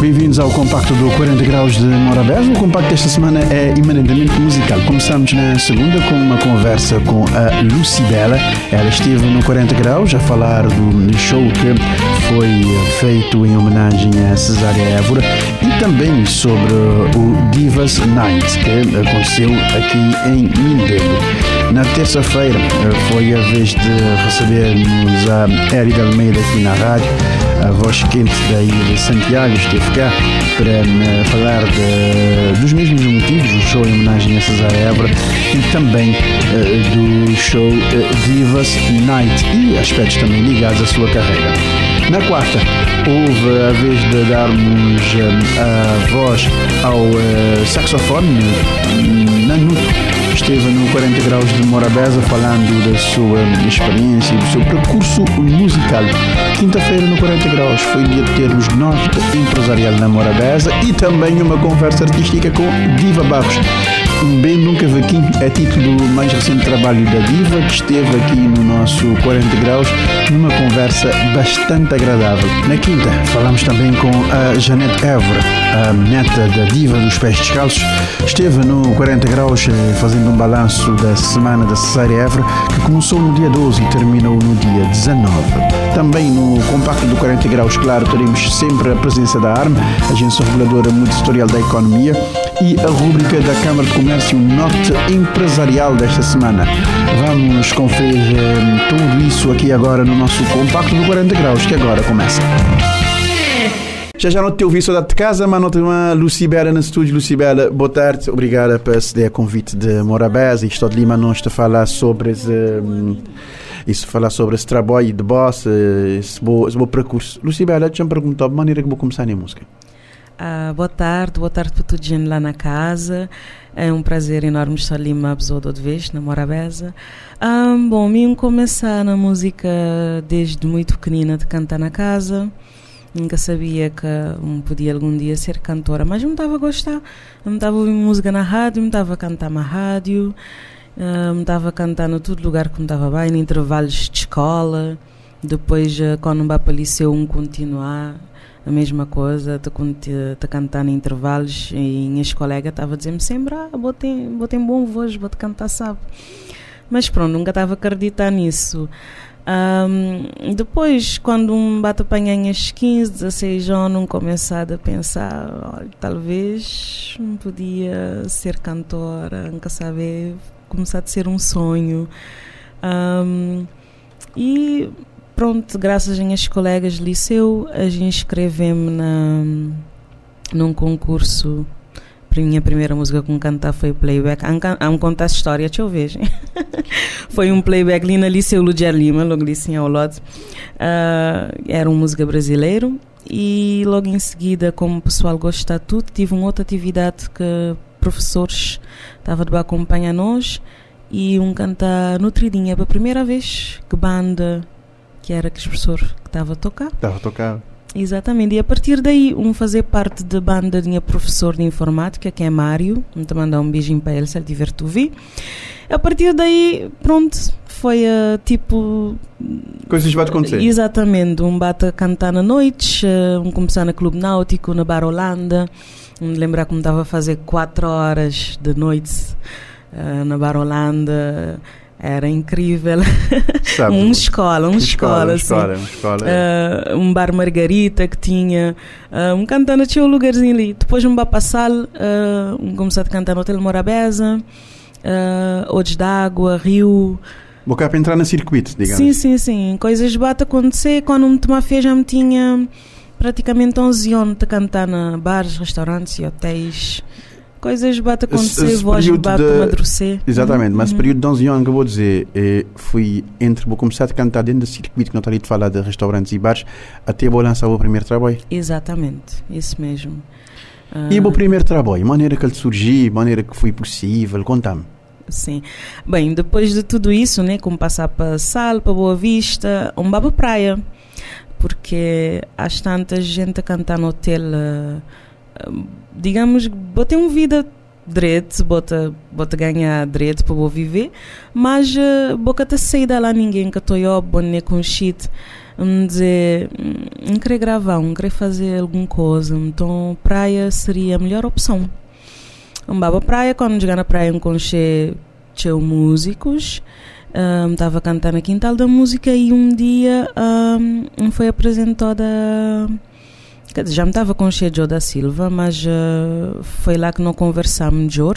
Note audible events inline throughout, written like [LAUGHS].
Bem-vindos ao compacto do 40 Graus de Morabeza. O compacto desta semana é eminentemente musical. Começamos na segunda com uma conversa com a Lucibela. Ela esteve no 40 Graus a falar do show que foi feito em homenagem a Cesária Évora e também sobre o Divas Night que aconteceu aqui em Mindelo. Na terça-feira foi a vez de recebermos a Érida Almeida aqui na rádio a voz quente daí de Santiago esteve cá para uh, falar de, dos mesmos motivos, o show em homenagem a Cesar Évora e também uh, do show uh, Divas Night e aspectos também ligados à sua carreira. Na quarta, houve a vez de darmos a voz ao saxofone Nanuto esteve no 40 Graus de Morabeza falando da sua experiência e do seu percurso musical. Quinta-feira no 40 Graus foi dia de termos Norte Empresarial na Morabeza e também uma conversa artística com Diva Barros. Bem Nunca Vaquim é título do mais recente trabalho da Diva, que esteve aqui no nosso 40 Graus, numa conversa bastante agradável. Na quinta, falamos também com a Janete Évora, a neta da Diva dos Pés Descalços. Esteve no 40 Graus eh, fazendo um balanço da semana da Cesária Évora, que começou no dia 12 e terminou no dia 19. Também no compacto do 40 Graus, claro, teremos sempre a presença da ARM, Agência Reguladora Multissetorial da Economia, e a rúbrica da Câmara de Comércio Norte Empresarial desta semana. Vamos conferir eh, tudo isso aqui agora no nosso compacto do 40 Graus, que agora começa. Já já não te ouvi saudade de casa, mas não tenho uma Lucibela no estúdio. Lucibela, boa tarde. Obrigada por ceder a convite de Morabés e estou de Lima não a falar sobre esse, um, isso, falar sobre esse trabalho de boss, esse bom, esse bom percurso. Lucibela, deixa-me perguntar de maneira que vou começar a música. Ah, boa tarde, boa tarde para todos lá na casa. É um prazer enorme estar ali uma pessoa de vez, na Morabeza. Bom, mim começar na música desde muito pequenina de cantar na casa. Nunca sabia que um podia algum dia ser cantora, mas eu me estava a gostar. Eu me estava a ouvir música na rádio, me estava a cantar na rádio, me estava a cantar no todo lugar que me estava bem, em intervalos de escola. Depois, uh, quando me liceu, um continuar a mesma coisa, te, te cantar em intervalos e minhas colegas estavam a dizer-me sempre, ah, vou ter bom voz, vou te cantar, sabe? Mas pronto, nunca estava a acreditar nisso. Um, depois, quando um bate apanha às 15, 16 anos, começado a pensar, olha, talvez podia ser cantora, nunca saber, começar a ser um sonho. Um, e pronto, graças às minhas colegas de liceu, a gente inscrevemos na num concurso. A minha primeira música com cantar foi playback. Há um contar história, deixa eu ver. [LAUGHS] foi um playback ali na Liceu Ludier Lima, logo ali assim ao lado. Uh, era uma música brasileiro. E logo em seguida, como o pessoal gosta de tudo, tive uma outra atividade que professores estavam de acompanhar nós e um cantar Nutridinha pela primeira vez que banda que era que o professor que estava a tocar. Estava a tocar. Exatamente, e a partir daí, um fazer parte da banda de minha professor de informática, que é Mário, vou-te mandar um beijinho para ele se ele tiver tu vi. A partir daí, pronto, foi uh, tipo. Coisas vai acontecer. Exatamente, um bate a cantar na noite, uh, um começar no Clube Náutico, na Bar Holanda, um lembrar como estava a fazer 4 horas de noite uh, na Bar Holanda era incrível. Sabe, [LAUGHS] um escola, um escola, escola, assim. um, escola, uh, um bar Margarita que tinha uh, um cantando tinha um lugarzinho ali. Depois um bar passal, uh, um começou a cantar no Hotel Morabeza, uh, Odes d'Água, Rio. Vou cá para entrar no circuito, digamos. Sim, sim, sim. Coisas bate acontecer. Quando me tomar fez já me tinha praticamente 11 anos de cantar na bares, restaurantes e hotéis coisas bate acontecer, esse, voz bate de, amadurecer. Exatamente, uhum. mas uhum. período de 11 anos que eu vou dizer, é, fui entre, vou começar a cantar dentro do circuito que não está ali de falar de restaurantes e bares, até vou lançar o primeiro trabalho. Exatamente, isso mesmo. Uh, e o primeiro trabalho, maneira que ele surgiu, maneira que foi possível, conta-me. Sim. Bem, depois de tudo isso, né, como passar para Sal, para Boa Vista, um baba praia porque há tanta gente a cantar no hotel, uh, digamos, botei uma vida direito, bota, bota ganhar direito para eu viver, mas uh, boca tá saída lá ninguém que estou eu, boné com shit, um dizer, hum, não querer gravar, não querer fazer alguma coisa, então praia seria a melhor opção. Um baba praia, quando chegar na praia, conche tinha músicos, estava um, cantando na quintal da música e um dia um, foi apresentada já me estava com o Joe da Silva, mas uh, foi lá que não conversamos melhor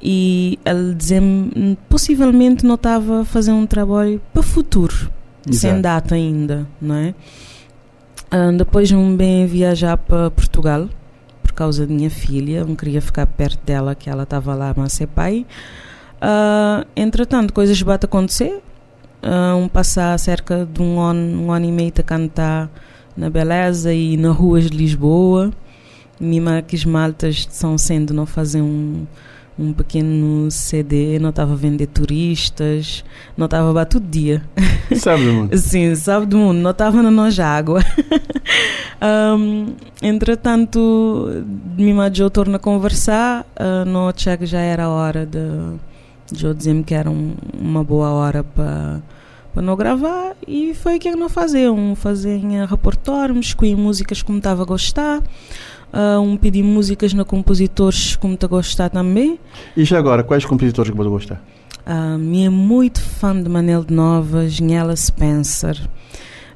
e ele dizia-me possivelmente não estava a fazer um trabalho para o futuro, Exato. sem data ainda, não é? Uh, depois um bem viajar para Portugal por causa da minha filha, não queria ficar perto dela, que ela estava lá a ser pai. Uh, entretanto, coisas bate acontecer. Uh, um passar cerca de um ano, um ano e meio a cantar na Beleza e nas ruas de Lisboa. Mima que as maltas de São Sendo não fazem um, um pequeno CD, não estava a vender turistas, não estava a todo dia. Sabe do mundo? [LAUGHS] Sim, sabe do mundo, não estava na nossa água. [LAUGHS] um, entretanto, Mima de eu torno a conversar, uh, no que já era a hora de, de eu dizer-me que era um, uma boa hora para para não gravar e foi o que não faziam fazem repertório escolhi músicas como estava a gostar uh, um pedi músicas na compositores como está a gostar também e já agora quais compositores que você gostar uh, me é muito fã de Manel de Novas Nela Spencer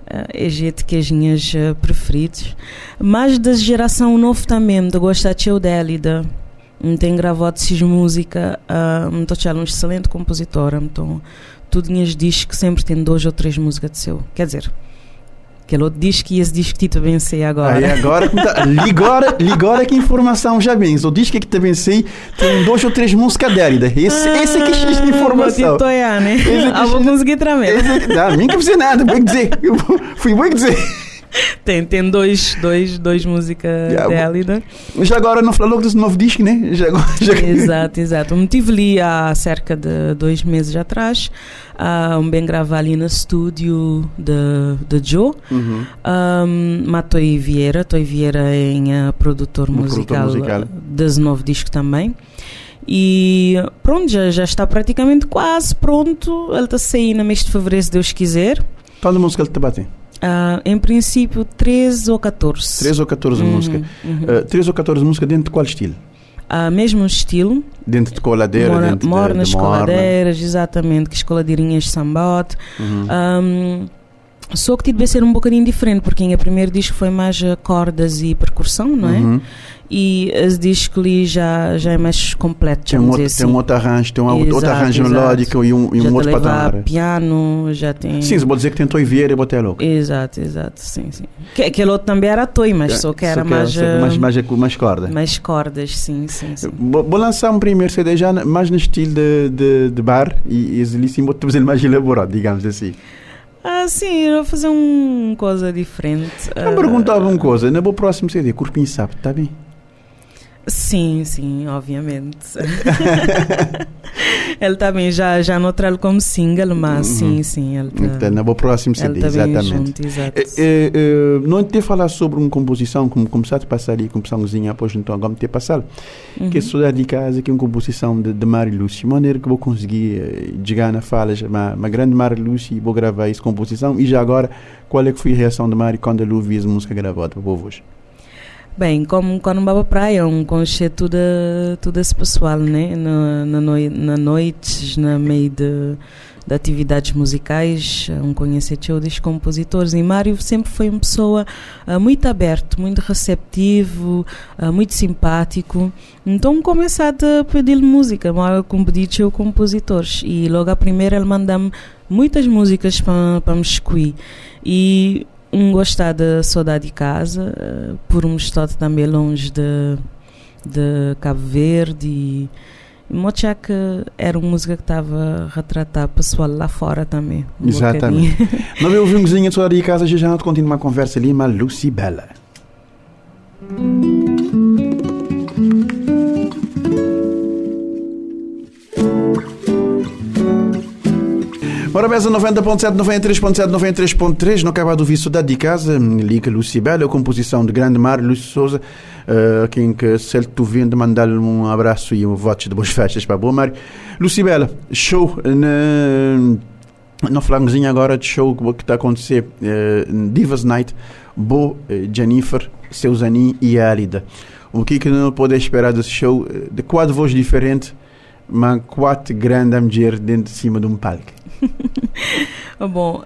Uh, é gente que é as minhas uh, preferidas. Mas da geração novo também, de gostar de Tio Délida. Tem gravado esses música, uh, um excelente compositora. Então, tinhas discos que sempre tem dois ou três músicas de seu. Quer dizer, aquele outro disco e esse disco que te bem sei agora. Aí agora, tá, ligora, ligora que informação já vem. O disco que te bem sei tem dois ou três músicas dela. Esse, ah, esse é que X de informação. Toia, né? Ah, vou conseguir também. Não, nem que fazer nada, vou dizer. Fui bom dizer tem, tem dois, dois, dois músicas yeah, dela. Já agora não falou desse novo disco, né? Já, [LAUGHS] já... Exato, exato. Eu tive ali há cerca de dois meses atrás, uh, um bem gravar ali no estúdio de, de Joe. Uhum. Um, Matoi Vieira, Toi Vieira é uh, produtor, musical, produtor musical desse novo disco também. E pronto, já, já está praticamente quase pronto. Ele está a sair no mês de fevereiro, se Deus quiser. Qual a música ele está batendo? Uh, em princípio, 13 ou 14. 13 ou 14 uhum, músicas. Uhum. Uh, 13 ou 14 músicas dentro de qual estilo? Uh, mesmo estilo. Dentro de coladeira, mora, dentro mora de, nas de coladeiras, exatamente, que escoladeirinhas de sambote. Uhum. Um, só que deve ser um bocadinho diferente, porque em primeiro disco foi mais cordas e percussão, não é? E as discos ali já, já é mais completo. Tem um, outro, assim. tem um outro arranjo, tem um exato, outro arranjo exato. melódico e um, e um outro patamar. piano, já tem. Sim, você pode dizer que tem Toy Vieira e Botelo. louco. Exato, exato, sim, sim. Que, aquele outro também era Toy, mas é, só que era só mais, que era, mais, mais. Mais cordas. Mais cordas, sim, sim. sim. Vou, vou lançar um primeiro CD já mais no estilo de, de, de bar e, e ali sim vou fazer mais elaborado, digamos assim. Ah, sim, eu vou fazer uma coisa diferente. Eu uh, perguntava uma coisa, no próximo CD, Corpinho Sabe, está bem? Sim, sim, obviamente. [LAUGHS] ele também já já notei como single, mas uhum. sim, sim, ele tá, então, no próximo CD, ele exatamente. Junto, exato. É, é, é, não te falar sobre uma composição como começar a passar ali, composiçãozinha após então como te passar, uhum. que só de casa que é uma composição de, de Mário Lúcio, maneira que vou conseguir chegar na fala, uma, uma grande Mário Lúcio e vou gravar essa composição e já agora qual é que foi a reação de Mário quando ele ouviu essa música gravada para vos? Bem, como quando baba praia, um conceito tudo, tudo esse pessoal, né? Na, na, noi, na noites, na meio de, de atividades musicais, um conhecer dos compositores. E Mário sempre foi uma pessoa uh, muito aberto, muito receptivo, uh, muito simpático. Então começar a pedir música, com pedir compositores. E logo a primeira ele manda-me muitas músicas para me escolher. E um gostar da saudade de casa, uh, por um estado também longe de, de Cabo Verde e Mochak era uma música que estava a retratar pessoal lá fora também. Um Exatamente. [LAUGHS] Nós ouvimos um cozinha de saudade de casa, já não continua uma conversa ali, mas Lucy Bella. Morabeza 90.7, 93.7, 93.3. Não acaba de ouvir Saudade de Casa, Liga Lucibela, composição de grande Mário Luís Souza, uh, quem que se ele tu vendo mandar-lhe um abraço e um voto de boas festas para boa Mário. Lucibela, show na. Não falamos agora de show que está a acontecer uh, Divas Night, Bo, uh, Jennifer, Seusani e Alida. O que que não pode esperar desse show? De quatro vozes diferentes mas quatro grandes mulheres dentro de cima de um palco. [LAUGHS] Bom,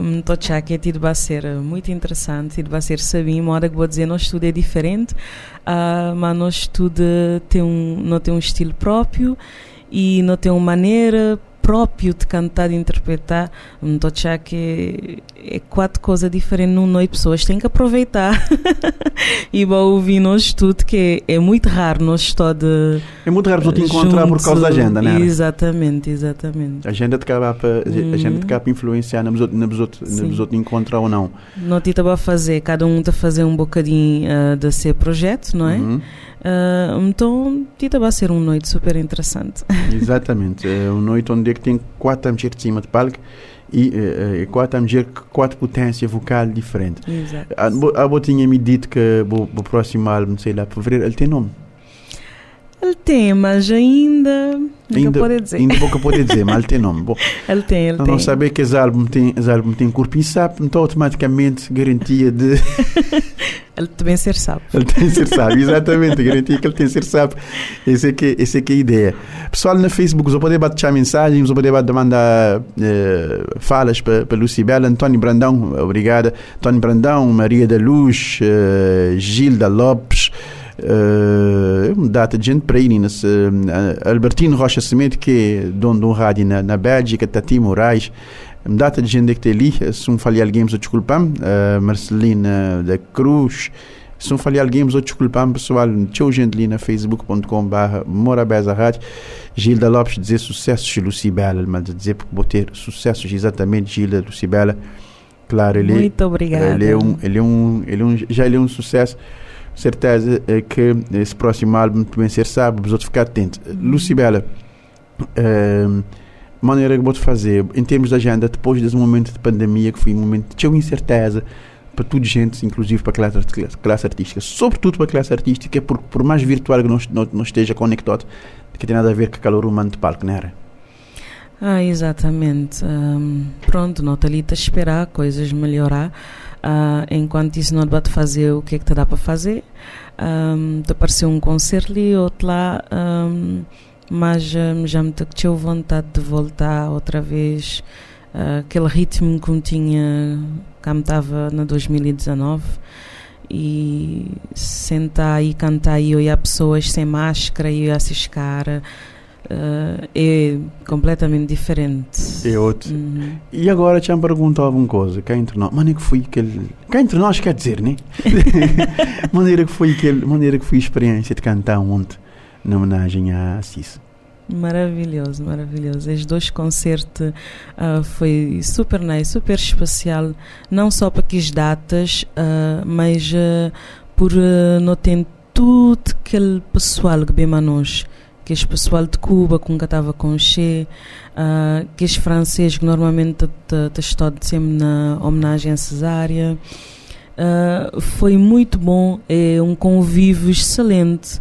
um, que tido vai ser muito interessante, tido vai ser sabim, uma hora que vou dizer, nosso estudo é diferente, uh, mas nosso estudo tem um, não tem um estilo próprio e não tem uma maneira próprio de cantar, de interpretar, não estou achar que é quatro coisas diferentes num noite. Pessoas têm que aproveitar [LAUGHS] e vão ouvir nós tudo, que é, é muito raro nós estar de. É muito raro te encontrar por causa da agenda, né? Exatamente, exatamente. A agenda te acaba a agenda te acaba influenciar na nos outros encontrar ou não. Não te a fazer, cada um está a fazer um bocadinho uh, de ser projeto, não é? Uhum. Uh, então, Tita vai ser uma noite super interessante. [LAUGHS] Exatamente. É uma noite onde é tem quatro mulheres de cima de palco e uh, quatro mulheres quatro potências vocal diferentes. Exato. A, a, a tinha me dito que o próximo álbum, sei lá, fevereiro, ele tem nome. Ele tem, mas ainda. Ainda pode dizer. Ainda pouco pode dizer, [LAUGHS] mas ele tem nome. Bom, ele tem, ele não tem. Não saber que esse álbum tem, esse álbum tem corpo e sapo, então automaticamente garantia de. [LAUGHS] ele também ser sapo. Ele tem ser sapo, exatamente. Garantia que ele tem ser sapo. Esse é que, esse é, que é a ideia. Pessoal no Facebook, você pode bater mensagens, você pode mandar eh, falas para, para Lucibela, António Brandão, obrigada. António Brandão, Maria da Luz, uh, Gilda Lopes. Uh, data de gente para ir uh, Albertino Rocha Semente, que é dono de um rádio na, na Bélgica, Tati Moraes, data de gente que está ali, se não falei alguém, eu desculpam, uh, Marcelina da Cruz, se não falei alguém, eu desculpam, pessoal, tinha gente ali na facebook.com barra Morabeza Rádio, Gilda Lopes dizer sucessos de Lucibela, mas dizer porque vou ter sucessos exatamente Gilda Lucibela, claro, ele, Muito obrigada. Ele é um, ele é um, ele é um, já ele é um sucesso, certeza é que esse próximo álbum também ser sabe, os outros ficar atentos. Lucibela, uh, maneira que vou fazer em termos de agenda depois desse momento de pandemia que foi um momento de incerteza para toda gente, inclusive para a classe, classe artística, sobretudo para a classe artística, por, por mais virtual que não, esteja conectado, que tem nada a ver com o calor humano de palco, não era? Ah, exatamente. Um, pronto, não está ali a esperar coisas melhorar. Uh, enquanto isso não para fazer o que é que te dá para fazer. Um, te apareceu um concerto ali, outro lá, um, mas um, já me tinha vontade de voltar outra vez uh, aquele ritmo que me tinha, que me estava na 2019 e sentar e cantar e olhar pessoas sem máscara e olhar esses caras uh, é completamente diferente. É outro. Uhum. E agora te perguntado alguma coisa, cá entre nós, maneira que foi aquele. Cá entre nós quer dizer, né? [LAUGHS] maneira que foi aquele, maneira que foi a experiência de cantar ontem na homenagem a Assis. Maravilhoso, maravilhoso. Os dois concertos uh, foi super nice, super especial, não só para que as datas, uh, mas uh, por uh, não ter tudo aquele pessoal que bem a nós que é pessoal de Cuba que nunca estava com Che, uh, que é francês que normalmente está sempre na homenagem a Cesária. Uh, foi muito bom, é um convívio excelente.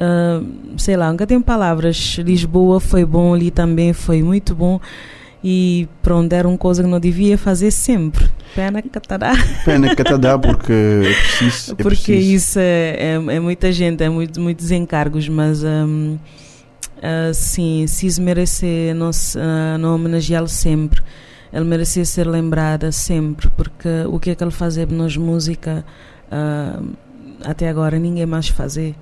Uh, sei lá, nunca tenho palavras. Lisboa foi bom, ali também foi muito bom. E pronto, era uma coisa que não devia fazer sempre. Pena que te dá. Pena que te dá, porque é preciso. É porque preciso. isso é, é, é, muita gente, é muito, muitos encargos, mas um, uh, ah, sim, se isso merecer não, uh, não homenageá-lo sempre. Ele merecia ser lembrado sempre, porque o que é que ele fazia nas música uh, até agora ninguém mais fazer.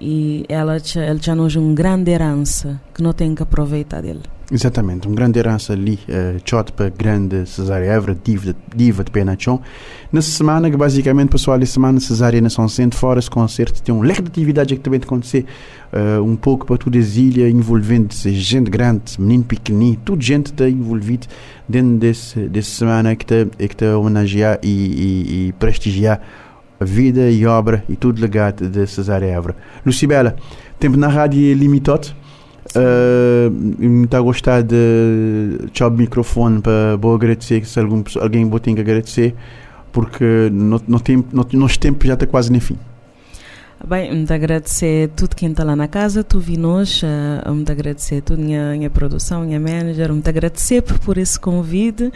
E ela, ele já nos uma grande herança que não tem que aproveitar dele. Exatamente, uma grande herança ali, uh, para grande Cesária Évora, diva, diva de Penachon. Nessa semana, que basicamente, pessoal, essa semana, Cesária na São Centro, fora esse concerto, tem um leque de atividades que também acontecer, uh, um pouco para toda a ilha, envolvendo gente grande, menino pequenino, tudo gente está envolvida dentro desse, dessa semana que está que tá homenagear e, e, e, prestigiar a vida e obra e tudo legado de Cesária Évora. Lucibela, tempo na rádio limitado. Uh, está a gostar de tchau microfone para vou agradecer se algum, alguém vou ter que agradecer porque no, no tempo, no, tempo já está quase no fim. Bem, muito agradecer tudo quem está lá na casa, tu vi nós, uh, muito agradecer tudo minha, minha produção, minha manager, muito agradecer por, esse convite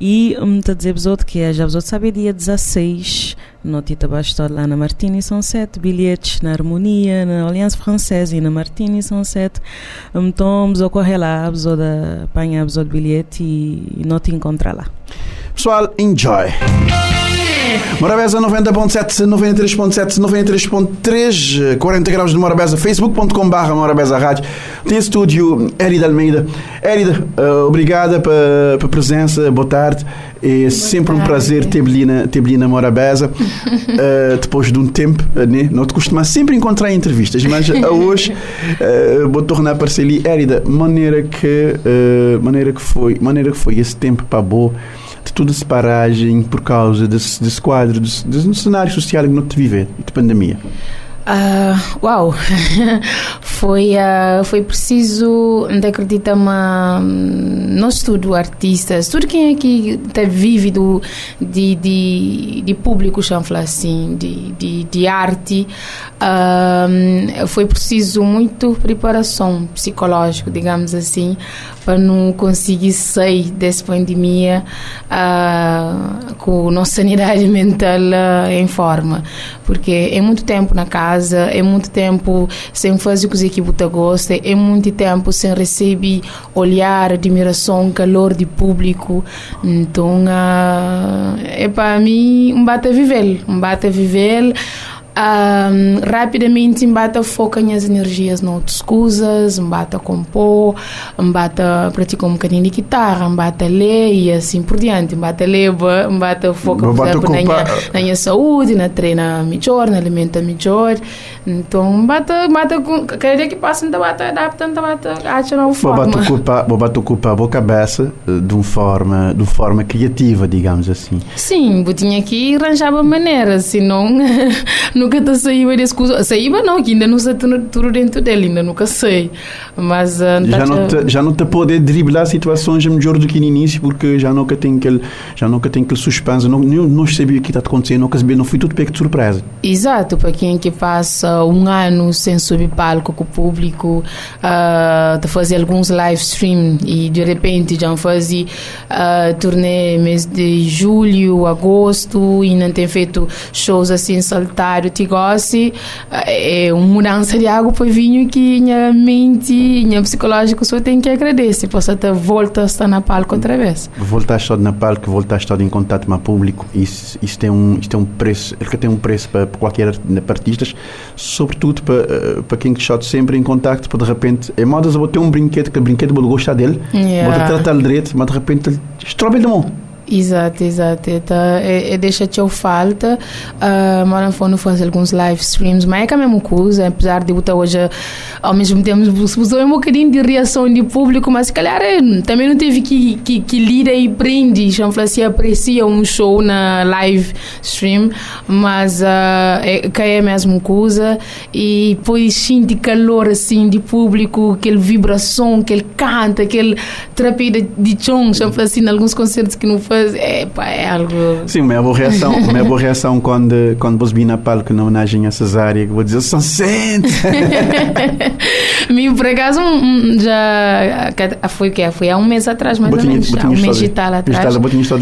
e muito dizer outros que é, já vos sabe dia 16, no Tita Bastor lá na Martini são sete bilhetes na Harmonia, na Aliança Francesa e na Martini são sete, então vamos ocorrer lá, vamos apanhar o bilhete e, e não te encontrar lá. Pessoal, enjoy! Morabeza 90.7, 93.7, 93.3, 40 graus de Morabeza, facebook.com barra Morabeza Rádio. Tem estúdio Érida Almeida. Érida, uh, obrigada pela presença, boa tarde. É sempre um prazer ter-lhe na, ter na Morabeza. Uh, [LAUGHS] depois de um tempo, né? não te costuma sempre encontrar entrevistas, mas hoje uh, vou tornar a aparecer ali. Érida, maneira que, maneira que foi, maneira que foi esse tempo para boa de toda essa paragem por causa desse, desse quadro, desse, desse cenário social que não te viver, de pandemia? Uh, uau! [LAUGHS] foi, uh, foi preciso, não acredita, uma, nós estudo artistas, tudo quem é vive do, de, de, de público, chanfla assim, de, de, de arte, uh, foi preciso muito preparação psicológica, digamos assim, para não conseguir sair dessa pandemia com nossa sanidade [LAUGHS] mental em forma. Porque é muito tempo na casa, é muito tempo sem fazer o que equipe gosta, é muito tempo sem receber olhar, admiração, calor de público. Então, uh, é para mim um bate viver, um bate viver um, rapidamente embata foca as energias noutras coisas, embata compor, embata praticar um bocadinho de guitarra, embata ler e assim por diante, embata ler, embata foca por na, minha, na minha saúde, na treina melhor, na alimenta melhor, então embata, embata cada dia que passa, não bata adapta, não bata acha nova forma. Bota culpa, bota culpa a boa cabeça eh, de uma forma, de uma forma criativa, digamos assim. Sim, eu tinha que arranjar uma maneira, senão [LAUGHS] nunca está saiu desse curso. Saiba não, que ainda não sei tudo dentro dele, ainda nunca sei. Mas uh, já, não te, já não te poder driblar situações melhor do que no início, porque já nunca tem aquele, já nunca tem aquele suspense, não, não, não sabia o que está acontecendo, nunca sabia, não fui tudo pego de surpresa. Exato, para quem que passa um ano sem subir palco com o público, uh, de fazer alguns live stream e de repente já fazia uh, turnê mês de julho, agosto e não tem feito shows assim solitário Tigosi é uma mudança de água para vinho que minha mente, minha psicológico só tem que agradecer, posso até voltar a estar na palco outra vez. Voltar a estar na palco, voltar a estar em contato com o público, isso, isso tem um, isso tem um preço, ele tem um preço para, para qualquer artista, sobretudo para, eh, para quem está sempre em contato, para de repente, é modas, eu vou ter um brinquedo, que o brinquedo vou gostar dele, yeah. vou tratar direito, mas de repente ele estrobe de mão. Exato, exato. Então, é, é deixa-te falta. Uh, não fazer alguns live streams, mas é a mesma coisa, apesar de botar hoje, ao mesmo tempo, usou um bocadinho de reação de público, mas se calhar é, também não teve que, que, que lida e prende, já assim, aprecia um show na live stream, mas uh, é, que é a mesma coisa. E depois sente calor assim de público, aquele vibração, aquele canta, aquele trapida de chão, já assim, em alguns concertos que não faz é, pá, é algo. Sim, uma boa reação, uma boa reação quando, quando vos vi na palco na homenagem a Cesária, que vou dizer, são sente! [LAUGHS] Me, por acaso, já foi o quê? Foi há um mês atrás, mais botinha, ou menos. Há um mês e tal atrás.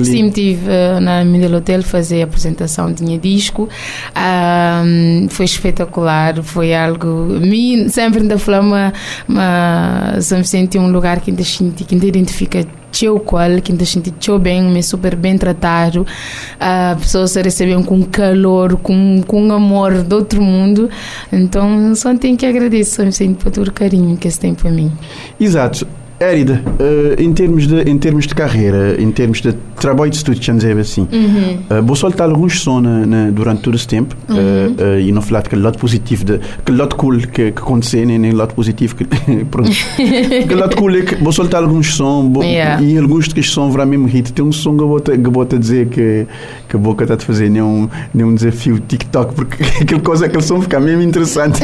Sim, estive uh, na Middle Hotel fazer a apresentação, tinha disco. Um, foi espetacular, foi algo. Me sempre ainda falava, mas sempre senti um lugar que ainda senti, que ainda identifica teu qual, que ainda senti teu bem, me super bem tratado, uh, pessoas se recebem com calor, com, com amor do outro mundo, então só tenho que agradecer, me por todo o carinho que eles têm por mim. Exato. Érida, uh, em, termos de, em termos de carreira, em termos de trabalho de estudo, vamos dizer assim, uhum. uh, vou soltar alguns sons durante todo esse tempo uhum. uh, e não falar daquele lado positivo, de, aquele lado cool que, que aconteceu, nem, nem lado positivo. Que, [LAUGHS] pronto. [LAUGHS] aquele lado cool é que vou soltar alguns sons yeah. e alguns que são verão mesmo hit. Tem um som que eu vou, te, que vou te dizer que, que a boca está a fazer nenhum, nenhum desafio TikTok, porque [LAUGHS] aquele, coisa, aquele som fica mesmo interessante.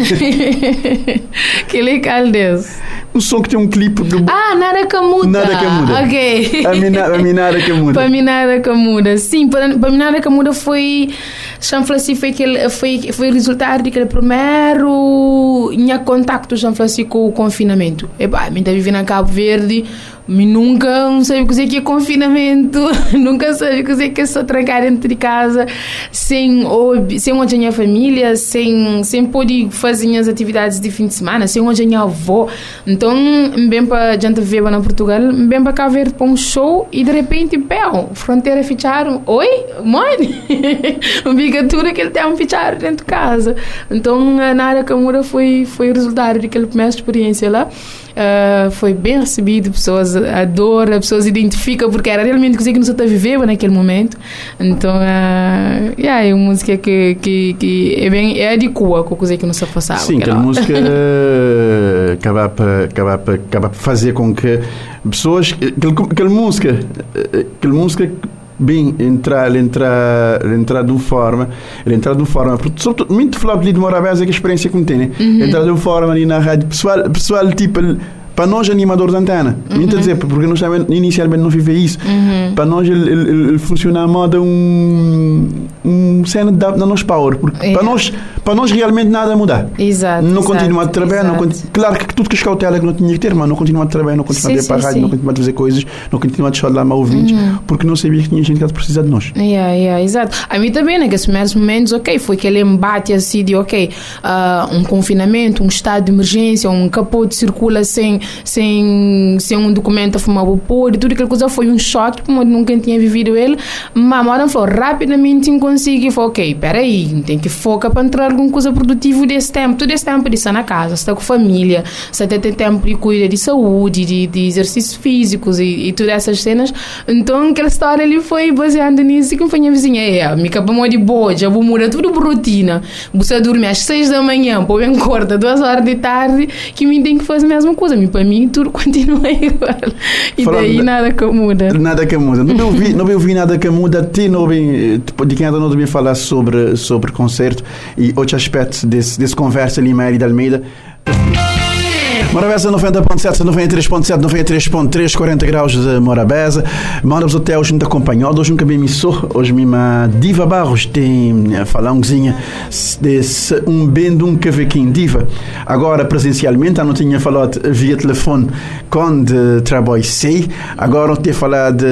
que legal, Deus. um som que tem um clipe do. Ah, Nada Camuda. Nada Camuda. Ok. A mina- a Minara [LAUGHS] Camuda. Para mim nada Camuda. Sim, para, para mim nada Camuda foi. Chama assim, foi, aquele, foi, foi resultado daquele primeiro minha contacto, assim, com o confinamento. Epá, me vivi na Cabo Verde, me nunca não sei o que é confinamento, [LAUGHS] nunca sei o que é só trancar dentro de casa, sem, sem onde a minha família, sem, sem poder fazer as atividades de fim de semana, sem onde a minha avó. Então, bem para gente ver na Portugal, bem para cá ver para um show e de repente, pão, fronteira fecharam. Oi, mãe? [LAUGHS] bigatura que ele tem um fechar dentro de casa. Então, a Nara Camura foi, foi o resultado daquela primeira experiência lá. Ah, foi bem recebido, pessoas adoram, pessoas identificam porque era realmente coisa que se está vivendo naquele momento. Então, uh, yeah, é uma música que, que, que é bem é adequa com a coisa que se passava. Sim, aquela música eh, acaba para acaba para acaba fazer com que pessoas aquela, aquela música eh, aquela música bem entrar entrar entrar de uma forma entrar de uma forma porque sobretudo muito falar de Morabeza é que a experiência que me tem né? entrar de uma forma ali na rádio pessoal pessoal tipo para nós animadores de antena, uhum. dizer, porque nós inicialmente não vive isso. Uhum. Para nós ele, ele, ele funciona a moda um, um cena da, da nossa power, porque Yeah. para nós para nós realmente nada muda. Exato. Não exato, continua a trabalhar, não claro que tudo que as cautela que não tinha que ter, mas não continua a trabalhar, não continua a ir para a rádio, sim. não continua a fazer coisas, não continua a deixar de lá mais ouvintes, porque não sabia que tinha gente que precisar de nós. Yeah, yeah, exato. A mim também, naqueles primeiros momentos, ok, foi aquele embate assim de, ok, ah, um confinamento, um estado de emergência, um capote circula sem, sem, sem um documento a fumar o pôr, e tudo aquela coisa foi um choque, como eu nunca tinha vivido ele, mas a Moran falou, rapidamente consegui, falou, ok, peraí, tem que focar para entrar alguma coisa produtiva desse tempo, todo esse tempo de estar na casa, estar com a família, você tem tempo de cuidar de saúde, de, de exercícios físicos e, e todas essas cenas, então aquela história ali foi baseada nisso que foi minha vizinha, é, me acabamos de boa, já vou mudar tudo por rotina, você dormir às seis da manhã, pô, bem [LAUGHS] corta, duas horas de tarde, que me tem que fazer a mesma coisa, mas para mim tudo [LAUGHS] continua igual, e Falando daí nada que muda. Nada que muda. Não ouvi, não ouvi nada que muda. Ti não ouvi, tipo, de quem ainda não ouvi falar sobre sobre concerto e outros aspectos desse, desse conversa ali, Maria de Almeida. Morabeza 90.7, 93.7, 93.3, 40 graus de Morabeza. Morabeza até hoje muito acompanhado, hoje nunca me sou. Hoje mesmo a Diva Barros tem a falar um cozinha desse um bem de um cavaquinho Diva. Agora presencialmente, eu não tinha falado via telefone quando trabalhei. Agora eu tenho falado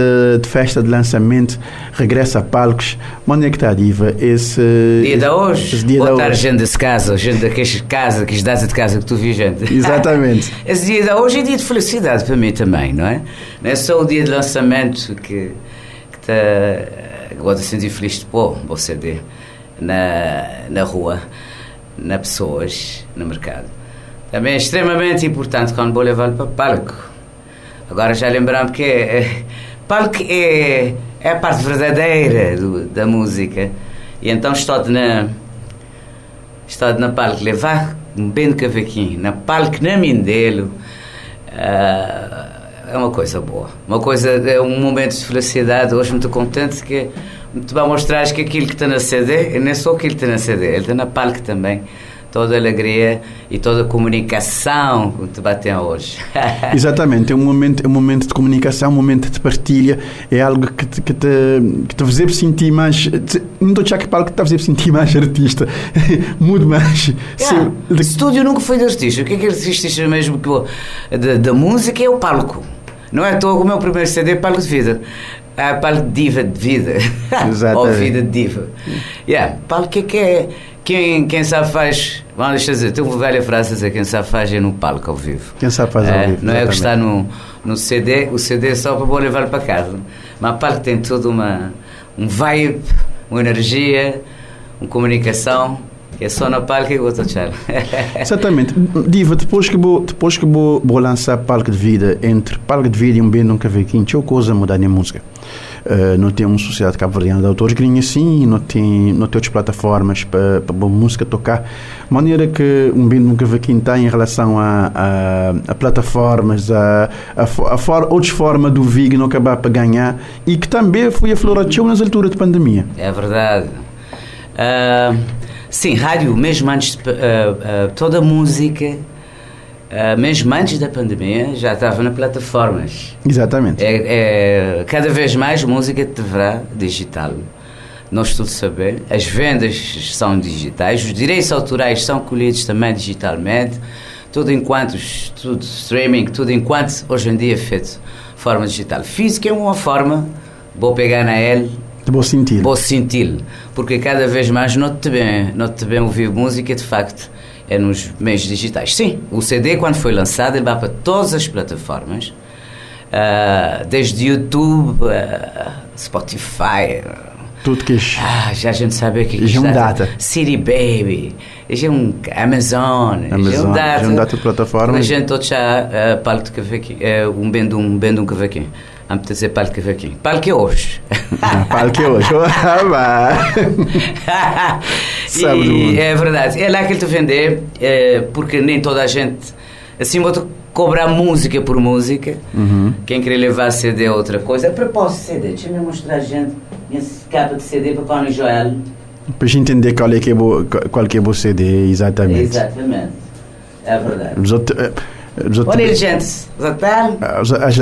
de festa de lançamento, regresso a palcos. Onde é que está Diva? Esse Dia de hoje, esse dia boa de tarde, hoje. gente desse casa, gente daqueles casa, que datas de casa que tu vi, gente. [LAUGHS] Exatamente. Esse dia de hoje é dia de felicidade para mim também, não é? Não é só o dia de lançamento que que que vou te sentir feliz de pôr o CD na, na rua, nas pessoas, no mercado. Também é extremamente importante quando vou levar para palco. Agora já lembrando que é, é- palco é, é a parte verdadeira do- da música. E então estou na estou na palco levar um bem de cavaquinho na palco na Mindelo. Ah, é uma coisa boa. Uma coisa é um momento de felicidade hoje muito contente que te vai mostrar que aquilo que está na CD não é só aquilo que está na CD ele está na palco também toda a alegria e toda a comunicação que te batem hoje [LAUGHS] Exatamente, é um momento, é um momento de comunicação, um momento de partilha, é algo que te, que te, que te faz sentir mais. te- Não estou a que algo que te faz sentir mais artista, [LAUGHS] muito mais. Yeah. De- Estúdio nunca foi de artista. O que é que artista mesmo que da, música é o palco. Não é à toa que o meu primeiro CD é palco de vida. É palco de diva de vida. [LAUGHS] Ou Exatamente. vida de diva. Yeah. Palco é que é. Quem, quem sabe faz. Vamos deixa eu dizer, tem uma velha frase a dizer: quem sabe faz é no palco ao vivo. Quem sabe faz ao É, vivo, Não é o que está no, no CD, o CD é só para vou levar para casa. Mas palco tem toda uma. um vibe, uma energia, uma comunicação. Que é só no palco que eu vou achar. Exatamente. Diva, depois que vou, depois que vou, vou lançar palco de vida, entre palco de vida e um bem nunca vi aqui, tinha coisa a mudar na música. Uh, não tem uma sociedade cabo-verdiana de autores grinha assim, não tem, não tem outras plataformas para para a música tocar. Maneira que um bem nunca vi aqui tem em relação a, a, a plataformas, a, a, a for, outras formas do VIG não acabar para ganhar e que também foi aflorativo nas alturas de pandemia. É verdade. Ah, sim, rádio, mesmo antes de. ah, toda a música Uh, mesmo antes da pandemia, já estava nas plataformas. Exatamente. É, é, cada vez mais música deverá digital. Nós todos sabemos. As vendas são digitais, os direitos autorais são colhidos também digitalmente. Tudo enquanto, tudo streaming, tudo enquanto hoje em dia é feito de forma digital. Física é uma forma, vou pegar na L. Vou sentir. Vou sentir. Porque cada vez mais não te bem, não te bem ouvir música de facto é nos meios digitais. Sim, o CD, quando foi lançado, ele vai para todas as plataformas, uh, desde YouTube, uh, Spotify. Tudo que ah, já a gente sabe o que, é um data. City Baby, já um Amazon, Amazon, já um data. Já um data de plataforma. A gente todos já uh, palco de cavaquinho, uh, um bendo um bendo um cavaquinho. Vamos dizer palco cavaquinho. Palco é hoje. palco é [LAUGHS] [LAUGHS] hoje. e, é verdade. É lá que ele te vender, é, porque nem toda a gente. Assim, vou cobrar música por música. Uhum. Quem querer levar CD é outra coisa. A propósito de CD, deixa-me mostrar a gente esse capa de CD para Connie Joel. Para a gente entender qual é que é o, qual que é o CD, exatamente. Exatamente. É verdade. Gente, Zotel.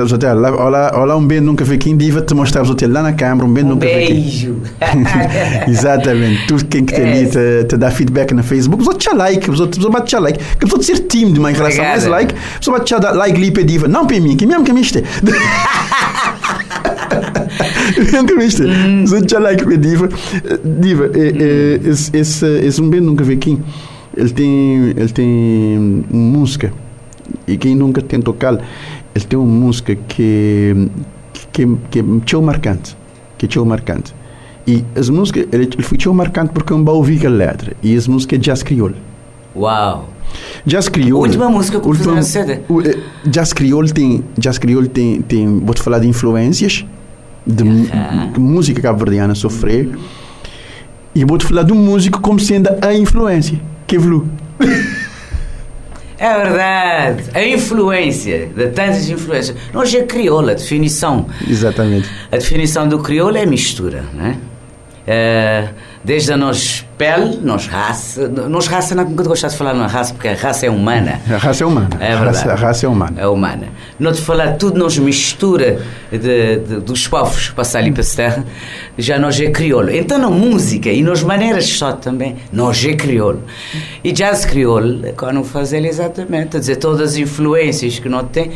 Zotel, olha, olha um bem nunca vi quem diva te mostrar o lá na câmara, um bem nunca vi beijo. [LAUGHS] Exatamente. Tu quem que te ali te, te dá feedback no Facebook, você te like, você você bate like. Que você ser tímido em relação a like, você bate like ali para diva. Não para mim, que mesmo que me este. Nunca viste? Você te like para diva. Diva, esse esse esse um bem nunca vi quem. Ele tem ele tem música e quem nunca tem tocado, ele tem uma música que que, que é marcante, que é marcante. E as músicas, ele, ele foi muito marcante porque eu não ouvi a letra. E as músicas é jazz crioulo. Uau! Jazz crioulo. Última música que eu fiz na CD. Jazz crioulo tem, jazz crioulo tem, tem, vou te falar de influências de, uh -huh. música cabo-verdiana sofrer. E vou te falar de um músico como sendo a influência, que é Vlu. [LAUGHS] É verdade. A influência, de tantas influências. Nós é crioula, a definição. Exatamente. A definição do crioulo é mistura, né? É, desde a nossa pele, nós raça, nós raça não nunca gosto de falar na raça porque a raça é humana. A raça é humana. É verdade. A raça, a raça é humana. É humana. Não te falar tudo nós mistura de, de, dos povos que passam ali para a terra, já nós é crioulo. Então na música e nas maneiras só também, nós é crioulo. E jazz crioulo, quando fazer exatamente, a dizer todas as influências que nós tem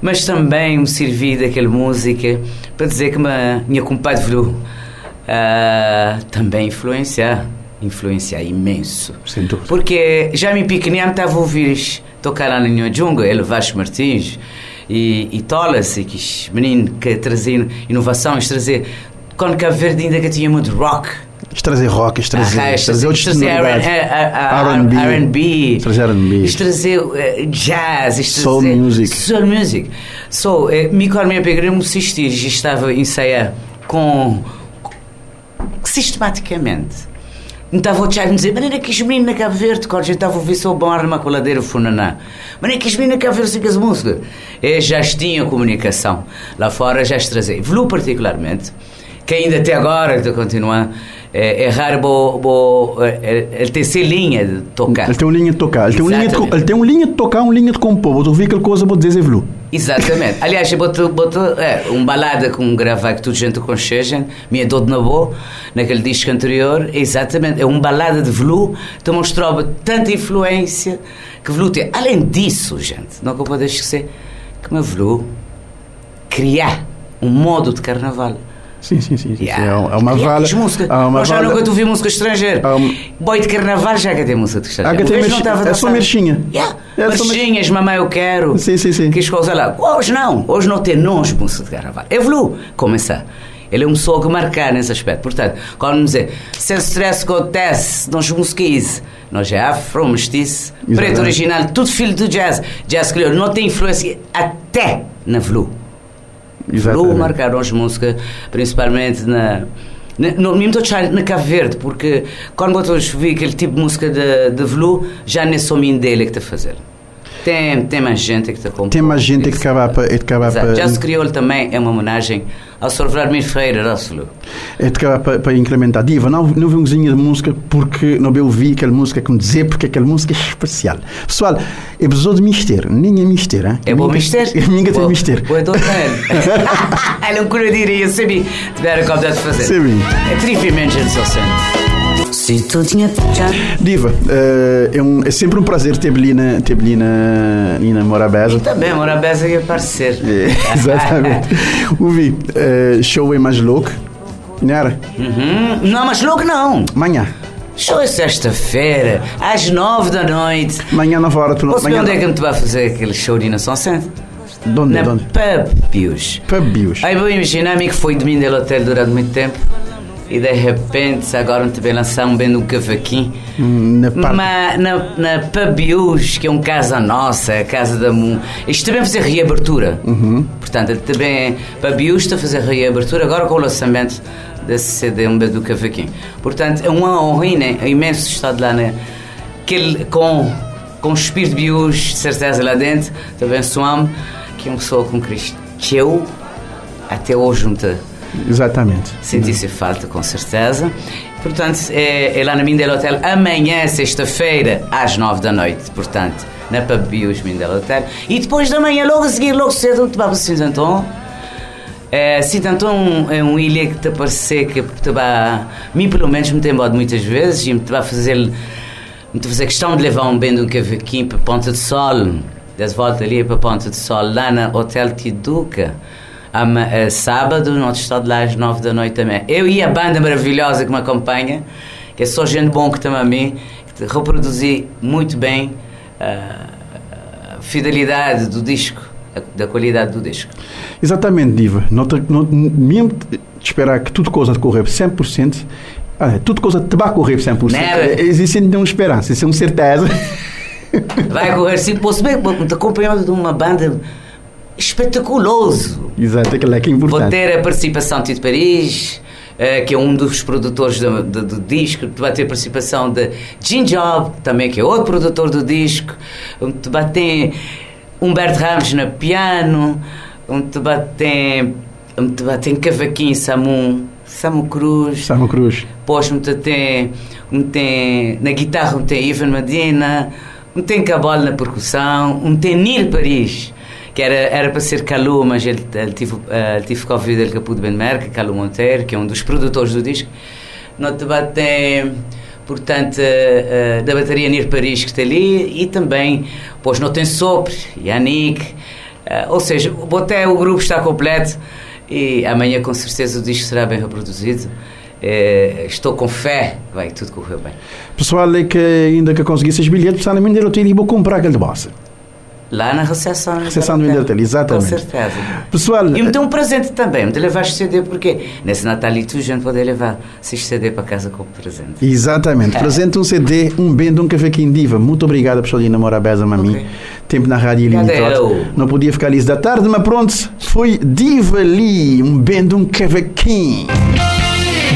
mas também me servi daquela música para dizer que minha, minha compadre Vlu uh, também influenciar, influenciar imenso. Sem dúvida. Porque já me pequenininho estava a ouvir tocar lá no Junga, ele Vasco Martins e, e Tolas, e que menino que traziam inovações, trazer quando Cabo Verde ainda que tinha muito rock. Trazer rock, trazer, ah, trazer outros trazer R&B, R&B, trazer R&B, trazer jazz, trazer soul music, soul music. So, me quando me peguei um musicista estava a ensaiar com sistematicamente. Estava o a dizer, maneira que os meninos na Cabo Verde, quando a gente estava a ouvir só bom arma com a ladeira funaná. Maneira que os meninos na Cabo Verde as músicas. E já tinham comunicação. Lá fora já se trazia. Velu particularmente, que ainda até agora está continuando é, é raro bo, bo, é, ele tem essa linha de tocar. Ele tem uma linha de tocar. Ele tem, uma linha de, ele tem uma linha de tocar, uma linha de compor. Vou ouvir aquela coisa, vou dizer Velu. Exatamente. [LAUGHS] Aliás, eu boto, boto é, um balada com um gravar que tudo gente concheja, minha dor de na boa, naquele disco anterior, exatamente. É um balada de Velu, que mostrou tanta influência que Velu tem. Além disso, gente, não pode esquecer que uma Velu criar um modo de carnaval Sim, sim, sim. sim. Yeah. É uma vala. música. Há uma já nunca tu vi música estrangeira. Um... Boi de carnaval já que tem música de estrangeira. Ah, tem merchinha. É só merchinha. Yeah. É Merchinhas, mamãe eu quero. Sim, sim, sim. Que coisas lá. Hoje não. Hoje não tem nós música de carnaval. Evolui. Começar. Ele é um pessoa que marcar nesse aspecto. Portanto, quando dizer, se esse stress acontece nos músicas, nós é afro, mestiço, preto original, tudo filho do jazz. Jazz crioulo não tem influência até na Vlu. Exatamente. marcaram as músicas, principalmente na. No, mesmo na Cabo Verde, porque quando eu vi aquele tipo de música de, de Velu, já nem sou mim dele que está a fazer. Tem, tem mais gente que te acompanha. Tem mais gente que acaba para. Para Jazz Crioulo também é uma homenagem ao Sr. Vladimir Freire Russell. É de acaba para, para incrementar. Diva, não, não vi um de música porque não eu vi aquela música como dizer porque aquela música é especial. Pessoal, é episódio de mistério. Ninguém é mistério, hein? É bom mistério? [LAUGHS] Ninguém tem mistério. Boa, doutor Ele [LAUGHS] não cura diria, sabia. Tiveram a de fazer. Sim. É triplamente gente só sendo. Se tu tinha Diva, uh, é, um, é, sempre um prazer ter ali na, ter ali na, na Morabeza. Também, Morabeza ia aparecer. É, [LAUGHS] exatamente. [LAUGHS] Ouvi, uh, show é mais louco, não era? Uhum. Não, mais louco não. Amanhã. Show é sexta-feira, às nove da noite. Amanhã, nove horas. Posso ver onde é que me te vai fazer aquele show de Nação Santa? De onde? Na de onde? Pub Bios. Pub Bios. Aí vou imaginar mim que foi de mim do hotel durante muito tempo e de repente agora lançar um bem um cavaquinho hum, na, na, na, na Pabius, que é um casa nossa, a casa da Moon. Isto também fazer reabertura. Uhum. Portanto, também Pabius está a fazer reabertura agora com o lançamento desse CD um do cavaquinho. Portanto, é uma honra é imenso estar lá né? Aquele, com, com o espírito de Bius, de certeza lá dentro, também soame que é uma pessoa com Cristo. Que eu até hoje não te Exatamente. Senti-se falta, com certeza. Portanto, é, é lá na Mindel Hotel, amanhã, sexta-feira, às nove da noite. Portanto, na Pabios Mindel Hotel. E depois da manhã, logo a seguir, logo cedo, te para Saint-Anton. É, Saint-Anton é uma ilha que te parece que te vai, mim pelo menos me tem embora muitas vezes e me vai fazer, me fazer questão de levar um bem um cavaquinho para Ponta de Sol, das voltas ali para Ponta de Sol, lá no Hotel Tiduca a, a sábado, nós estamos lá às nove da noite também. Eu e a banda maravilhosa que me acompanha, que é só gente bom que também a mim, que reproduzi muito bem a fidelidade do disco, da qualidade do disco. Exatamente, Diva. Nota, não, mesmo esperar que tudo coisa correr 100%, ah, tudo coisa te vai correr 100%. Never. Existe uma esperança, isso é uma certeza. Vai correr sim, posso bem, acompanhado de uma banda espetaculoso. Exato, aquele é que é importante. Vou ter a participação de Tito Paris, uh, que é um dos produtores do, do, do, disco, vai ter a participação de Jim Job, também que é outro produtor do disco, vai ter Humberto Ramos no piano, vai ter, vai ter Cavaquinho Samu, Samu Cruz. Samu Cruz. Depois tem, tem, na guitarra tem Ivan Medina, tem Cabal na percussão, tem Nil Paris que era, era para ser Calu, mas ele, ele tive, uh, tive Covid, ele capô de Ben Merck, Calu Monteiro, que é um dos produtores do disco. No debate tem, portanto, uh, da bateria Nir Paris, que está ali, e também, pois não tem Sopre, Yannick, uh, ou seja, até o grupo está completo, e amanhã com certeza o disco será bem reproduzido. É, estou com fé, vai tudo correr bem. Pessoal, é que ainda que conseguisse bilhetes, precisava me eu tenho vou comprar aquele de bossa. Lá na recepção. Recepção do Invertel, exatamente. Com certeza. Pessoal... E me deu um presente também, me levar CD, porque nesse Natalito a gente pode levar esses CD para casa como presente. Exatamente. É. Presente um CD, um bem de um café diva. Muito obrigado, pessoal, namora beza, mami. Okay. Tempo na rádio limitado. Não podia ficar ali da tarde, mas pronto, foi Diva ali, um bem de um café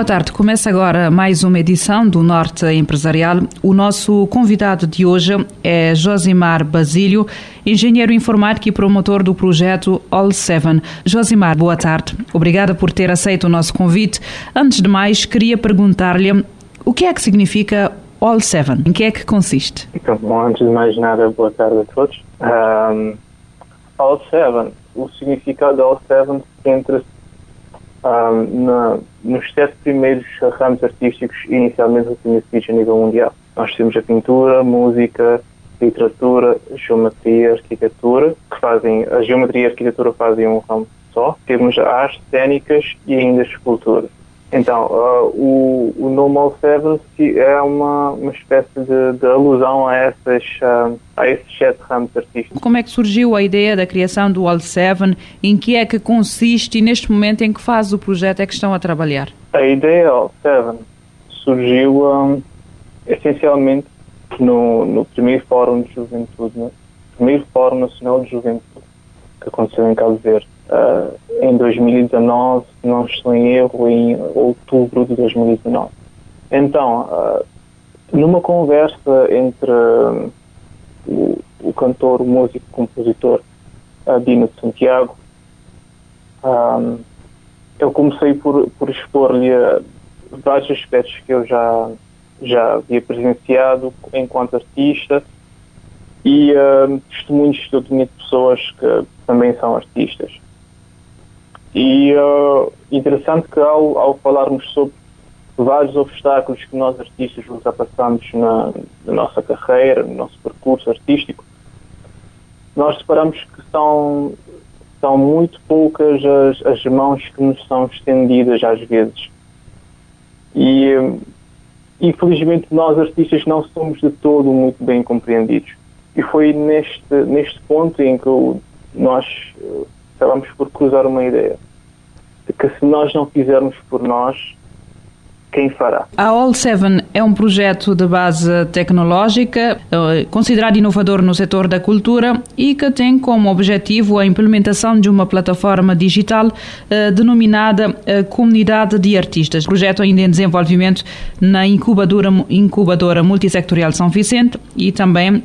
Boa tarde. Começa agora mais uma edição do Norte Empresarial. O nosso convidado de hoje é Josimar Basílio, engenheiro informático e promotor do projeto All Seven. Josimar, boa tarde. Obrigada por ter aceito o nosso convite. Antes de mais, queria perguntar-lhe o que é que significa All Seven? Em que é que consiste? Então, bom, antes de mais nada, boa tarde a todos. Um, All Seven, o significado de All Seven centra-se um, na, nos sete primeiros ramos artísticos inicialmente reconhecidos a nível mundial. Nós temos a pintura, música, literatura, geometria, arquitetura, que fazem, a geometria e a arquitetura fazem um ramo só. Temos artes cênicas e ainda escultura. Então, uh, o, o Normal Seven é uma, uma espécie de, de alusão a, essas, uh, a esses sete ramos artísticos. Como é que surgiu a ideia da criação do All Seven? Em que é que consiste e neste momento em que fase o projeto é que estão a trabalhar? A ideia All Seven surgiu um, essencialmente no, no primeiro Fórum de Juventude, no primeiro Fórum Nacional de Juventude que aconteceu em Cabo Verde uh, em 2019, se não estou em erro, em outubro de 2019. Então, uh, numa conversa entre uh, o, o, cantor, o músico, o compositor Dino de Santiago, um, eu comecei por, por expor-lhe vários aspectos que eu já, já havia presenciado enquanto artista e uh, testemunhos que eu tinha de pessoas que também são artistas. E uh, interessante que ao, ao falarmos sobre vários obstáculos que nós artistas ultrapassamos na, na nossa carreira, no nosso percurso artístico, nós separamos que são, são muito poucas as, as mãos que nos são estendidas às vezes. E infelizmente nós artistas não somos de todo muito bem compreendidos. E foi neste, neste ponto em que nós acabamos por cruzar uma ideia de que se nós não fizermos por nós, quem fará. A All Seven é um projeto de base tecnológica, eh, considerado inovador no setor da cultura e que tem como objetivo a implementação de uma plataforma digital eh, denominada eh, Comunidade de Artistas. Projeto ainda em desenvolvimento na incubadora, incubadora multissectorial São Vicente e também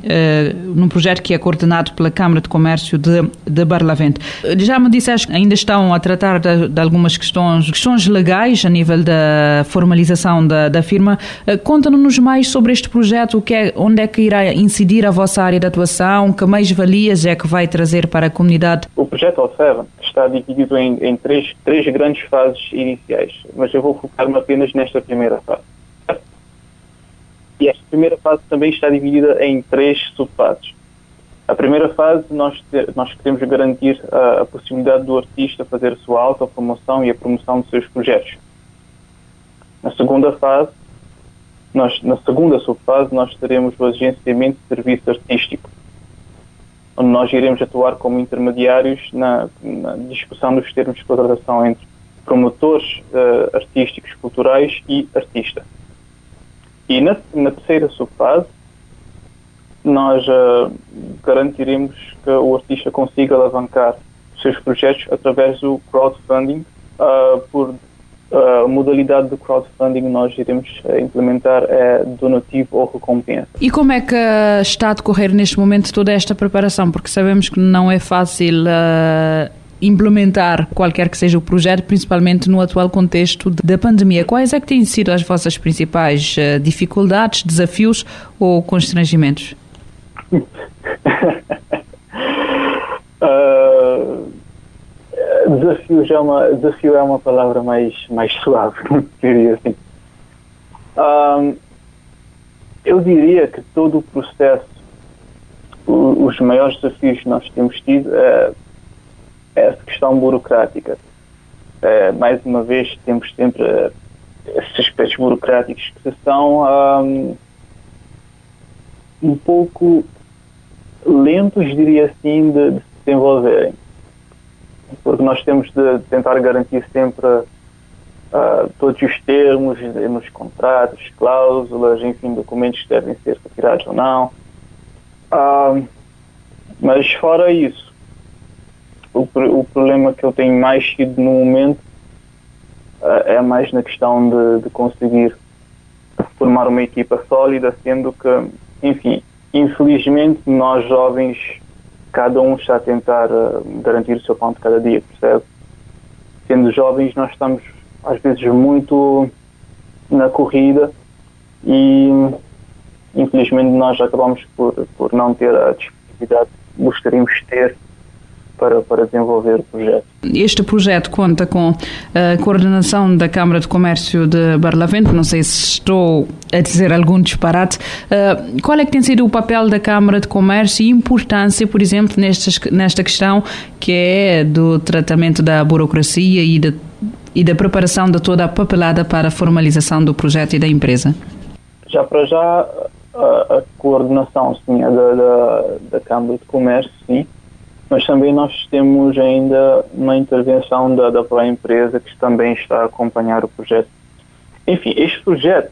num projeto que é coordenado pela Câmara de Comércio de, de Barlavento. Já me disseste que ainda estão a tratar de, de algumas questões, questões legais a nível da formalização formalização da, da firma. Eh, conta-nos mais sobre este projeto, o que é, onde é que irá incidir a vossa área de atuação, que mais-valias é que vai trazer para a comunidade? O projeto All está dividido em, em três, três grandes fases iniciais, mas eu vou focar-me apenas nesta primeira fase. E esta primeira fase também está dividida em três subfases. A primeira fase, nós, nós queremos garantir a, a possibilidade do artista fazer a sua autopromoção e a promoção dos seus projetos. Na segunda fase, nós, na segunda subfase, nós teremos o agenciamento de serviço artístico, onde nós iremos atuar como intermediários na, na discussão dos termos de contratação entre promotores uh, artísticos, culturais e artista. E na, na terceira subfase, nós uh, garantiremos que o artista consiga alavancar os seus projetos através do crowdfunding uh, por a modalidade de crowdfunding nós iremos eh, implementar é donativo ou recompensa. E como é que está a decorrer neste momento toda esta preparação? Porque sabemos que não é fácil uh, implementar qualquer que seja o projeto, principalmente no atual contexto da pandemia. Quais é que têm sido as vossas principais uh, dificuldades, desafios ou constrangimentos? uh [LAUGHS] desafio já é uma desafio é uma palavra mais mais suave [LAUGHS] diria assim. Um, eu diria que todo o processo os maiores desafios que nós temos tido é, é essa questão burocrática. É, mais uma vez temos sempre esses aspectos burocráticos que são um, um pouco lentos diria assim de, de se desenvolverem porque nós temos de tentar garantir sempre uh, todos os termos nos contratos, cláusulas, enfim, documentos que devem ser retirados ou não. Uh, mas fora isso, o, o, problema que eu tenho mais tido no momento uh, é mais na questão de, de conseguir formar uma equipa sólida, sendo que, enfim, infelizmente nós jovens cada um está a tentar uh, garantir o seu pão de cada dia, percebe? Sendo jovens, nós estamos às vezes muito na corrida e infelizmente nós acabamos por, por não ter a disponibilidade que gostaríamos de ter para, para desenvolver o projeto. Este projeto conta com a coordenação da Câmara de Comércio de Barlavento, não sei se estou a dizer algum disparate. Uh, qual é que tem sido o papel da Câmara de Comércio e importância, por exemplo, nestas, nesta questão que é do tratamento da burocracia e, de, e da preparação de toda a papelada para a formalização do projeto e da empresa? Já para já, a, a coordenação sim, é da, da, da Câmara de Comércio, sim mas também nós temos ainda uma intervenção da, da própria empresa que também está a acompanhar o projeto. Enfim, este projeto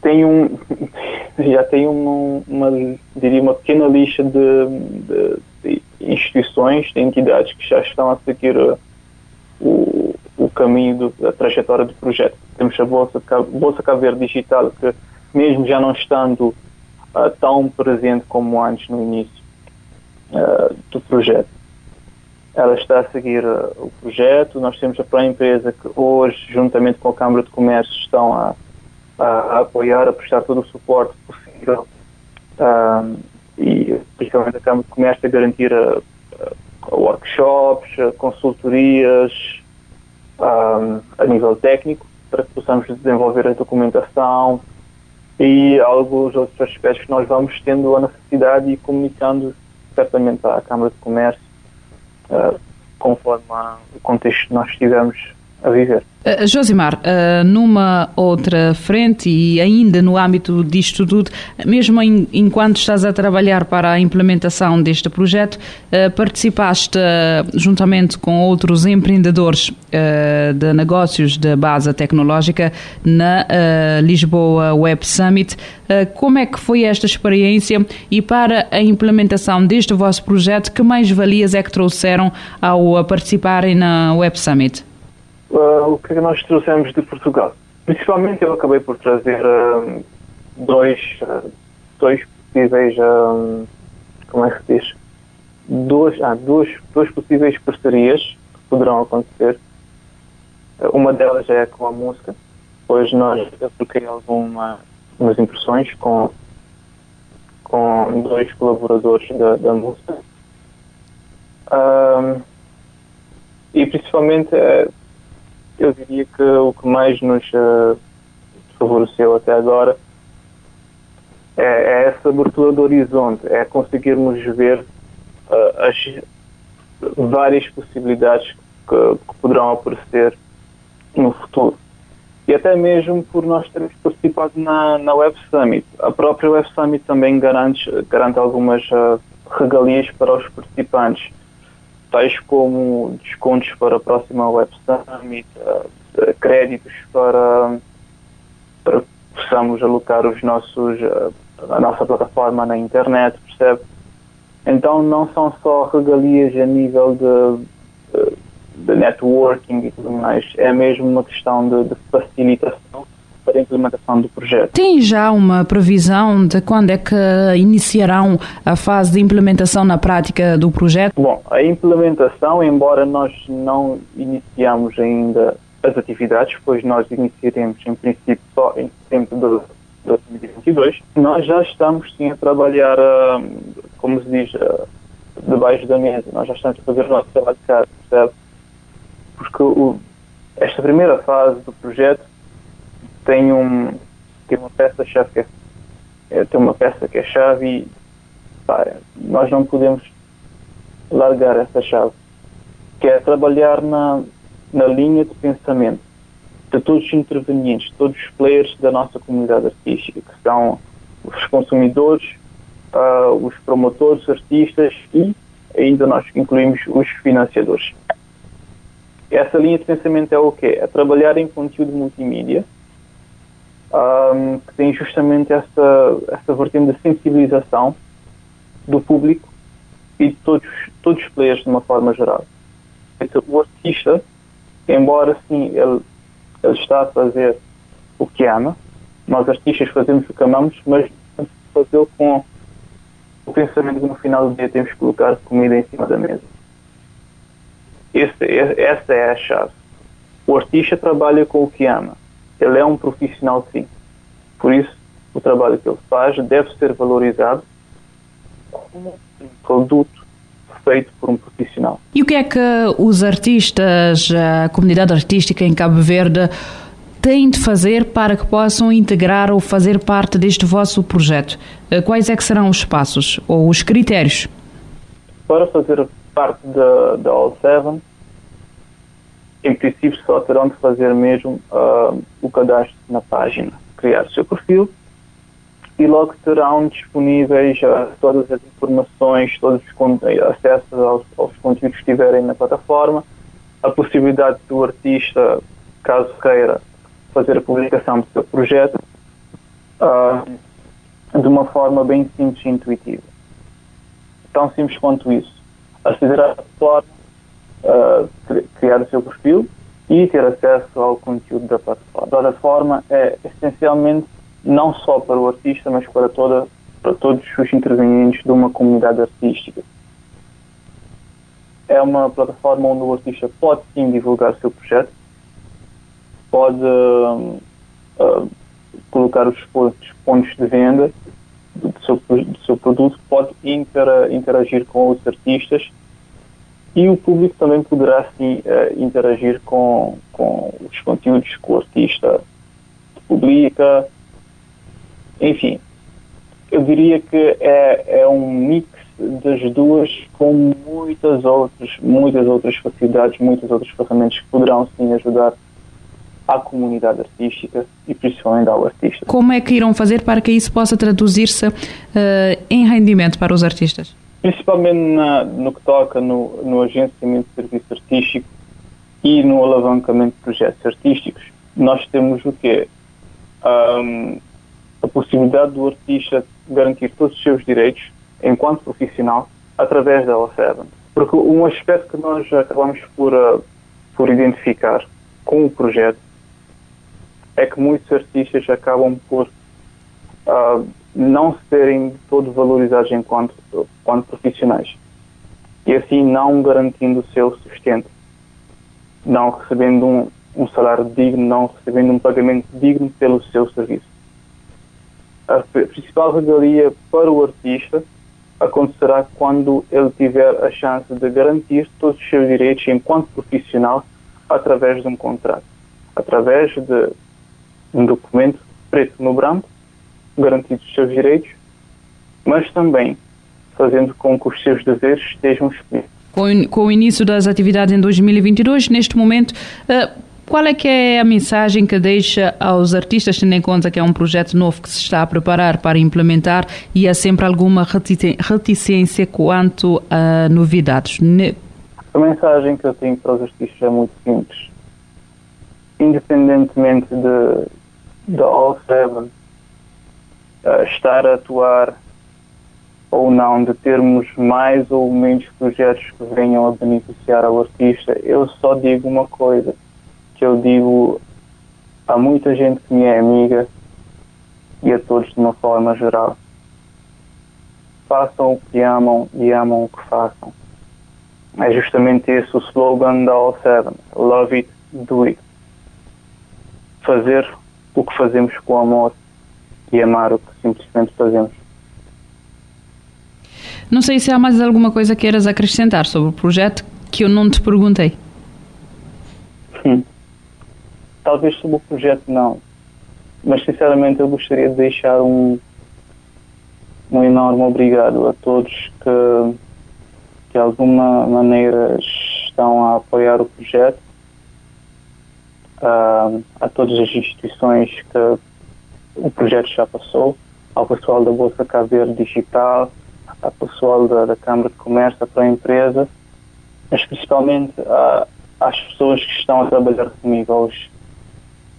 tem um [LAUGHS] já tem uma, diria uma pequena lista de, de, de, instituições, de entidades que já estão a seguir uh, o, o caminho do, da trajetória do projeto. Temos a Bolsa, Bolsa Verde Digital, que mesmo já não estando uh, tão presente como antes no início uh, do projeto, ela está a seguir uh, o projeto. Nós temos a própria empresa que hoje, juntamente com a Câmara de Comércio, estão a, a, a apoiar, a prestar todo o suporte possível e principalmente a Câmara de Comércio a garantir a workshops, consultorias a nível técnico para que possamos desenvolver a documentação e alguns outros aspectos que nós vamos tendo a necessidade e comunicando certamente à Câmara de Comércio uh, conforme o contexto que nós estivemos a viver. Uh, Josimar, uh, numa outra frente e ainda no âmbito disto tudo, mesmo em, enquanto estás a trabalhar para a implementação deste projeto, uh, participaste juntamente com outros empreendedores de negócios de base tecnológica na Lisboa Web Summit. como é que foi esta experiência e para a implementação deste vosso projeto, que mais valias é que trouxeram ao participarem na Web Summit? Uh, o que nós trouxemos de Portugal. Principalmente eu acabei por trazer uh, dois, uh, dois possíveis, como é que se diz? Duas, ah, duas, duas possíveis parcerias que poderão acontecer. Uma delas é com a música. Hoje nós eu troquei algumas impressões com, com dois colaboradores da, da música. E principalmente eu diria que o que mais nos uh, favoreceu até agora é, é, essa abertura do horizonte, é conseguirmos ver uh, as várias possibilidades que, que, poderão aparecer no futuro. E até mesmo por nós termos participado na, na Web Summit. A própria Web Summit também garante, garante algumas uh, regalias para os participantes tais como descontos para a próxima Web Summit, uh, créditos para, para que possamos alocar os nossos, uh, a nossa plataforma na internet, percebe? Então não são só regalias a nível de, de networking e tudo mais, é mesmo uma questão de, de facilitação para a implementação do projeto. Tem já uma previsão de quando é que iniciarão a fase de implementação na prática do projeto? Bom, a implementação, embora nós não iniciamos ainda as atividades, pois nós iniciaremos em princípio só em setembro de 2022, nós já estamos sim a trabalhar, ah, como se diz, ah, debaixo da mesa. Nós já estamos a fazer o nosso trabalho de casa, percebe? Porque o, esta primeira fase do projeto tem, um, tem uma peça-chave que é, é, tem uma peça que é chave e pá, nós não podemos largar essa chave, que é trabalhar na, na linha de pensamento de todos os intervenientes, todos os players da nossa comunidade artística, que são os consumidores, uh, os promotores, artistas e ainda nós incluímos os financiadores. Essa linha de pensamento é o quê? É trabalhar em conteúdo multimídia, um, que tem justamente essa, essa vertente de sensibilização do público e de todos, todos os players de uma forma geral. Então, o artista, embora sim ele, ele está a fazer o que ama, nós artistas fazemos o que amamos, mas fazê-lo com o pensamento que no final do dia temos que colocar comida em cima da mesa. Esse, essa é a chave. O artista trabalha com o que ama ele é um profissional sim. Por isso, o trabalho que ele faz deve ser valorizado como um produto feito por um profissional. E o que é que os artistas, a comunidade artística em Cabo Verde têm de fazer para que possam integrar ou fazer parte deste vosso projeto? Eh, quais é que serão os passos ou os critérios? Para fazer parte da, da All Seven, em princípio só terão de fazer mesmo uh, o cadastro na página, criar o seu perfil e logo terão disponíveis uh, todas as informações, todos os acessos aos, aos, conteúdos que estiverem na plataforma, a possibilidade do artista, caso queira, fazer a publicação do seu projeto uh, de uma forma bem simples e intuitiva. Tão simples quanto isso. Aceder à plataforma, uh, criar o seu perfil e ter acesso ao conteúdo da plataforma. A plataforma é essencialmente não só para o artista, mas para, toda, para todos os intervenientes de uma comunidade artística. É uma plataforma onde o artista pode sim divulgar o seu projeto, pode uh, uh, colocar os pontos de venda do seu, do seu produto, pode inter, interagir com os artistas e o público também poderá sim uh, interagir com, com os conteúdos que o artista publica. Enfim, eu diria que é, é um mix das duas com muitas outras, muitas outras facilidades, muitas outras ferramentas que poderão sim ajudar à comunidade artística e principalmente ao artista. Como é que irão fazer para que isso possa traduzir-se uh, em rendimento para os artistas? Principalmente na, no que toca no, no agenciamento de serviço artístico e no alavancamento de projetos artísticos. Nós temos o quê? Um, a possibilidade do artista garantir todos os seus direitos enquanto profissional através da O7. Porque um aspecto que nós acabamos por, uh, por identificar com o projeto é que muitos artistas acabam por uh, não serem todo valorizados enquanto, enquanto profissionais. E assim não garantindo o seu sustento, não recebendo um, um salário digno, não recebendo um pagamento digno pelo seu serviço. A principal regalia para o artista acontecerá quando ele tiver a chance de garantir todos os seus direitos enquanto profissional através de um contrato, através de um documento preto no branco, garantindo os seus direitos, mas também fazendo com que os seus deveres estejam explícitos. Com, com o início das atividades em 2022, neste momento, uh, qual é que é a mensagem que deixa aos artistas, tendo em conta que é um projeto novo que se está a preparar para implementar e há sempre alguma reticência quanto a novidades? A mensagem que eu tenho para os artistas é muito simples. Independentemente de, da All Seven estar a atuar ou não, de termos mais ou menos projetos que venham a beneficiar ao artista, eu só digo uma coisa, que eu digo a muita gente que me é amiga e a todos de uma forma geral. Façam o que amam e amam o que façam. É justamente esse o slogan da All Seven. Love it, do it. Fazer o que fazemos com amor e amar o que simplesmente fazemos. Não sei se há mais alguma coisa que queiras acrescentar sobre o projeto que eu não te perguntei. Hum. Talvez sobre o projeto não, mas sinceramente eu gostaria de deixar um, um enorme obrigado a todos que de alguma maneira estão a apoiar o projeto uh, a todas as instituições que o projeto já passou, ao pessoal da Bolsa Caveiro Digital, ao pessoal da, da Câmara de Comércio, para a empresa, mas principalmente a, às pessoas que estão a trabalhar comigo, aos,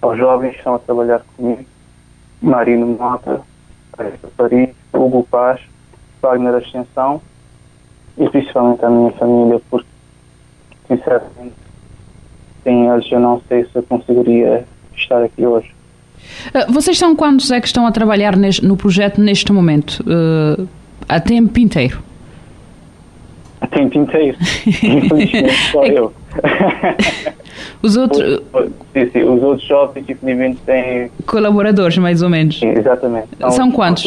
aos jovens que estão a trabalhar comigo, Marino Mota, Paris, Hugo Paz, Wagner Ascensão e principalmente a minha família, porque sinceramente sem eles eu não sei se eu conseguiria estar aqui hoje. Uh, vocês são quantos é que estão a trabalhar neste, no projeto neste momento? Uh, a tempo inteiro? A tempo inteiro. Infelizmente só [LAUGHS] eu. [LAUGHS] Os outros. Sim, sim, os outros jovens, infelizmente, têm. Colaboradores, mais ou menos. Sim, exatamente. São, são quantos?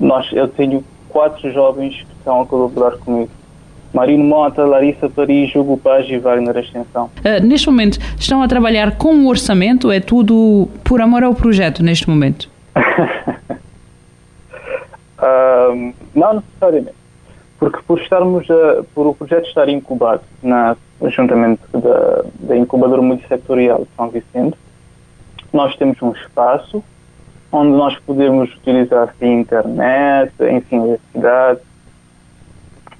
Nós, eu tenho quatro jovens que estão a colaborar comigo. Marino Mota, Larissa Paris, Hugo Paz e Wagner Ascensão. Uh, neste momento, estão a trabalhar com o orçamento? É tudo por amor ao projeto neste momento? [LAUGHS] uh, não necessariamente. Porque por estarmos, a, por o projeto estar incubado na, juntamente da, da incubadora multissectorial de São Vicente, nós temos um espaço onde nós podemos utilizar a internet, enfim, eletricidade,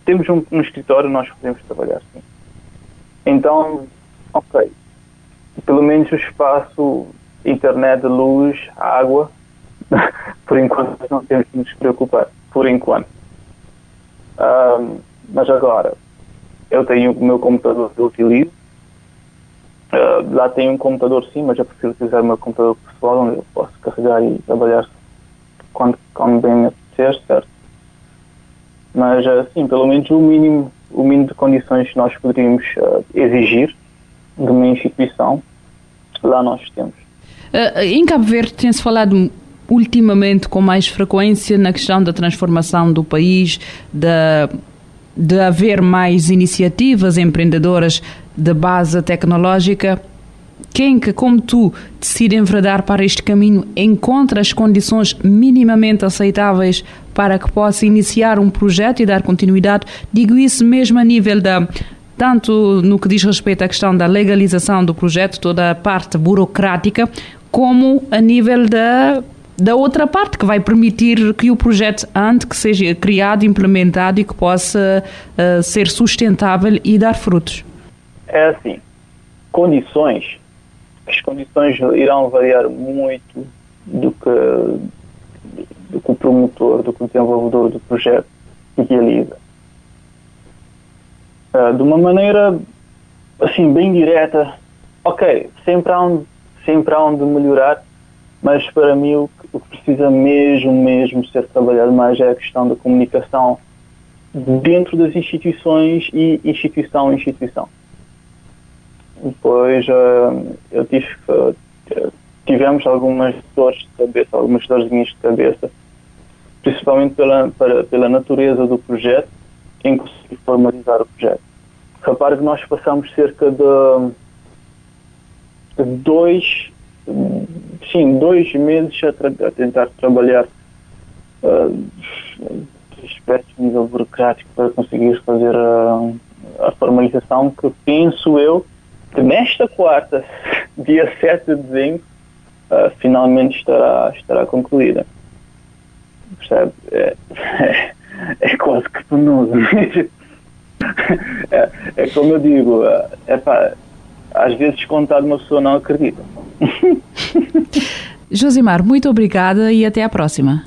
temos um, um escritório, nós podemos trabalhar sim. Então, ok, pelo menos o espaço, internet, luz, água, [LAUGHS] por enquanto não temos que nos preocupar, por enquanto. Um, mas agora, eu tenho o meu computador que eu utilizo. Uh, lá tenho um computador sim, mas eu prefiro utilizar o meu computador pessoal, onde eu posso carregar e trabalhar quando, quando bem apetecer, certo? Mas, uh, sim, pelo menos o mínimo, o mínimo de condições que nós poderíamos uh, exigir de uma instituição, lá nós temos. em Cabo Verde tem-se falado ultimamente com mais frequência na questão da transformação do país, da de haver mais iniciativas empreendedoras de base tecnológica, quem que, como tu, decide enverdar para este caminho, encontra as condições minimamente aceitáveis para que possa iniciar um projeto e dar continuidade, digo isso mesmo a nível da tanto no que diz respeito à questão da legalização do projeto, toda a parte burocrática, como a nível da da outra parte que vai permitir que o projeto ande, que seja criado, implementado e que possa uh, ser sustentável e dar frutos? É assim, condições, as condições irão variar muito do que, do que o promotor, do que o desenvolvedor do projeto idealiza. Uh, de uma maneira assim bem direta, ok, sempre há onde, sempre há onde melhorar, mas para mim o que, o que precisa mesmo, mesmo ser trabalhado mais é a questão da comunicação dentro das instituições e instituição a instituição. Depois uh, eu tive, uh, tivemos algumas dores de cabeça, algumas dorzinhas de cabeça, principalmente pela, para, pela natureza do projeto, em conseguir formalizar o projeto. Repare que nós passamos cerca de dois sim, dois meses a, tra a tentar trabalhar uh, aspectos de nível burocrático para conseguir fazer a, a formalização que penso eu nesta quarta, [LAUGHS] dia 7 de dezembro, uh, finalmente estará, estará concluída. Percebe? É, é, [LAUGHS] é quase que penoso. [LAUGHS] é, é como eu digo, é, pá, às vezes contado uma pessoa não acredita. Josimar, muito obrigada e até à próxima.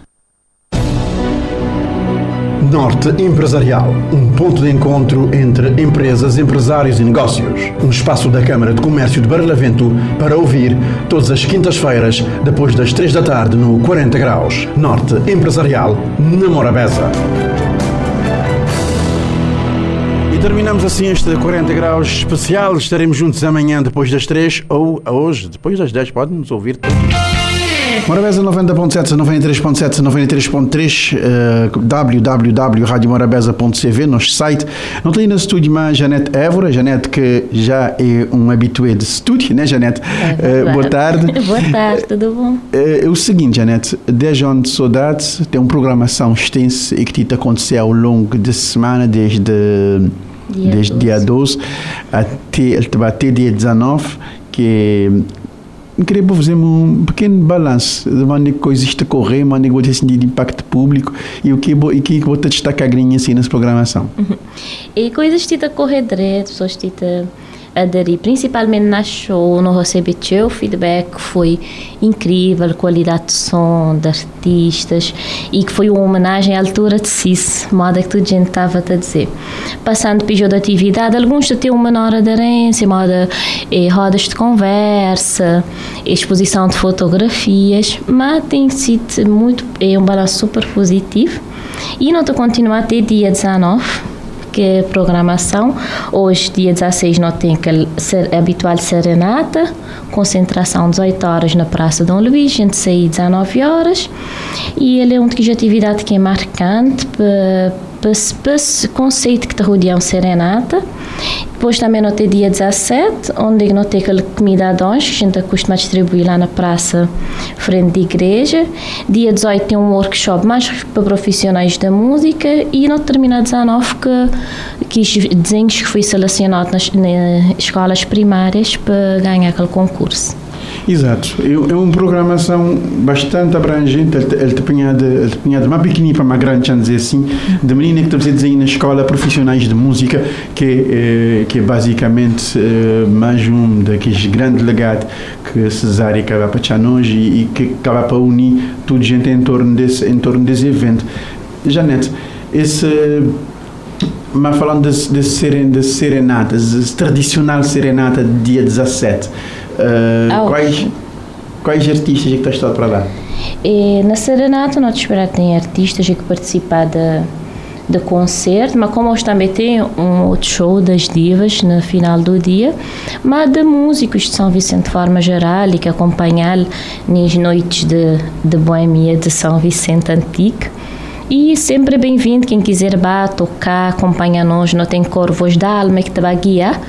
Norte Empresarial, um ponto de encontro entre empresas, empresários e negócios. Um espaço da Câmara de Comércio de Barlavento para ouvir todas as quintas-feiras, depois das três da tarde, no 40 Graus. Norte Empresarial, na Morabeza terminamos assim este 40 graus especial. Estaremos juntos amanhã depois das 3 ou hoje, depois das 10. Podem nos ouvir. Morabeza 90.7, 93.7, 93.3, uh, www.radiomorabeza.cv, nosso site. Não tem no estúdio mais Janete Évora, Janete que já é um habitué de estúdio, né Janete? É uh, boa tarde. [LAUGHS] boa tarde, tudo bom? Uh, é o seguinte, Janete, 10 anos de saudades, tem uma programação extensa e que te aconteceu ao longo da semana, desde dia desde 12. dia 12 até, até dia 19, que queria fazer um pequeno balanço de maneira que coisas estão a correr, maneira que você de impacto público e o que e que você destacar assim nessa programação. Uhum. E coisas estão a correr direito, pessoas estão aderir, principalmente na show, não recebi o feedback foi incrível, qualidade de som, de artistas e que foi uma homenagem à altura de CIS, moda que toda a gente estava a dizer. Passando pelo da atividade, alguns têm uma menor aderência, moda eh, rodas de conversa, exposição de fotografias, mas tem sido muito, é um balanço super positivo e não estou continuar até dia 19 que é programação. Hoje, dia 16, nós temos a habitual serenata, concentração 18 horas na Praça Dom Luís, gente sair 19 horas. E ele é uma atividade que é marcante para esse conceito que está rodeando serenata. Depois também no dia 17, onde não tem aquela comida a onde, que a gente costuma distribuir lá na praça, frente da igreja. Dia 18 tem um workshop mais para profissionais da música e no termina 19 que, que os desenhos que fui selecionado nas, nas escolas primárias para ganhar aquele concurso. Exato. É uma programação bastante abrangente. Ele te pinha de, de uma pequenina para uma grande, já dizer assim, de menina que tu dizer aí na escola profissionais de música, que, é, que é basicamente é, mais um daqueles grandes legados que Cesária acaba para hoje e, que acaba para unir tudo gente em torno desse, em torno desse evento. Janete, esse mas falando de, de, seren, de serenatas, tradicional serenata de dia 17, uh, oh. quais, quais artistas é que estás para lá? E na serenata nós esperamos que tem artistas que participam da de concerto, mas como hoje também tem um outro show das divas no final do dia, mas de músicos de São Vicente de forma geral e que acompanham nas noites de, de boemia de São Vicente Antigo. E sempre bem-vindo quem quiser vá tocar, acompanhar nós, não tem cor voz da alma que te vai guiar,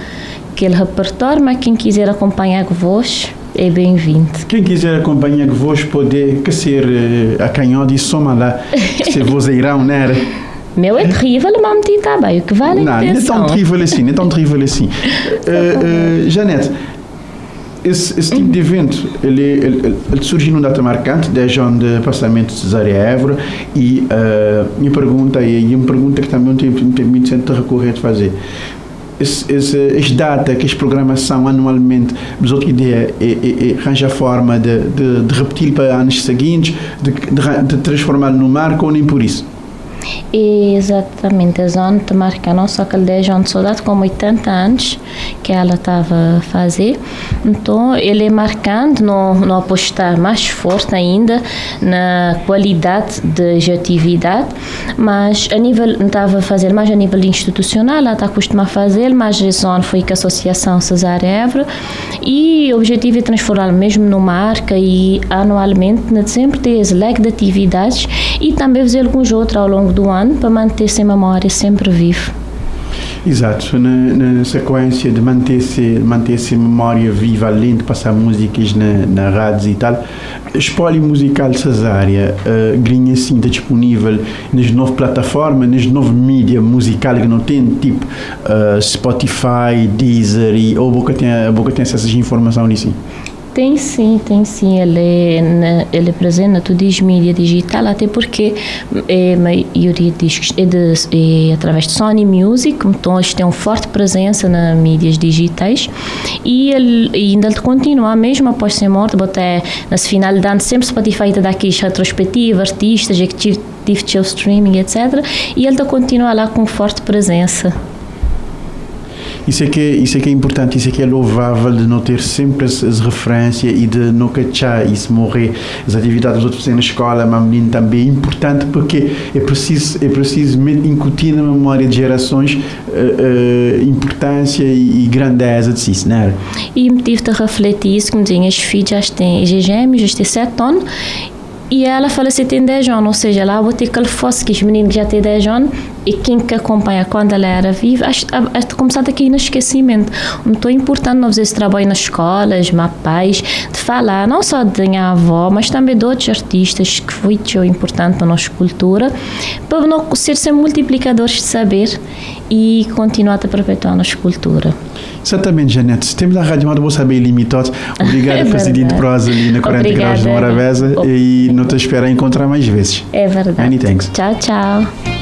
aquele repertório, mas quem quiser acompanhar com voz é bem-vindo. Quem quiser acompanhar com voz pode que ser uh, a canhão de soma lá, que ser vozeirão, né? Meu é terrível, mas me está bem, o que vale Não, não é tão terrível assim, não é tão terrível assim. [LAUGHS] Uh, uh, Janete, esse, esse tipo de evento ele, ele, ele surge numa data marcante, 10 anos de passamento de Cesária Évora, e uh, minha pergunta é, e uma pergunta que também tem, tem muito recorrer a fazer. Esse, esse, esse data, que essa programação anualmente, mas outra ideia é, é, é arranjar forma de, de, de repetir para anos seguintes, de, de, de transformar no marco ou nem por isso? Exatamente, a zona te marca não só aquele 10 anos de soldado, como 80 anos que ela estava a fazer. Então, ele é marcando, não, não apostar mais forte ainda na qualidade de atividade, mas a nível, não estava a fazer mais a nível institucional, ela está acostumada a fazer, mas a zona foi com a Associação Cesar Évora e o objetivo é transformar mesmo numa marca e anualmente sempre ter esse leque de atividades e também fazer alguns outros ao longo do ano para manter essa memória sempre viva. Exato, na, na, sequência de manter-se manter -se memória viva, além de passar músicas na, na rádio e tal, a espólio musical Cesária uh, grinha assim está disponível nas novas plataformas, nas novas mídias musicais que não tem, tipo uh, Spotify, Deezer, e, ou boca tem, boca tem essas informações nisso? Tem sim, tem sim. Ele é, ele é presente na tudo mídia digital, até porque é, a maioria de discos é, de, é através de Sony Music, então eles têm uma forte presença nas mídias digitais e ele e ainda ele continua, mesmo após ser morto, até nas final de ano, sempre Spotify dá aqui retrospectiva, artistas, executive streaming, etc. E ele continua lá com forte presença. Isso é, que é, isso é que é importante, isso é que é louvável de não ter sempre as, as referências e de não cachar e se morrer as atividades dos outros na escola, mas menino também é importante porque é preciso, é preciso incutir na memória de gerações uh, uh, importância e, e, grandeza de si, não é? E tive de refletir isso, como dizem, as filhas têm gêmeos, já têm sete anos e ela fala assim, tem 10 anos, ou seja, lá vou ter que fosse que os meninos já têm 10 anos e quem que acompanha quando ela era viva, acho que começar aqui no esquecimento. Então é importante nós fazer esse trabalho nas escolas, mapais, de falar não só de minha avó, mas também de outros artistas que foi tão importante para a nossa cultura, para não ser sempre multiplicadores de saber e continuar a perpetuar a nossa cultura. Exatamente, Janete. Temos a Rádio Mado Saber Ilimitado. Obrigada, [LAUGHS] é Presidente Prosa, ali na 40 Obrigada. graus de Morabeza. E não te espero encontrar mais vezes. É verdade. Many thanks. Tchau, tchau.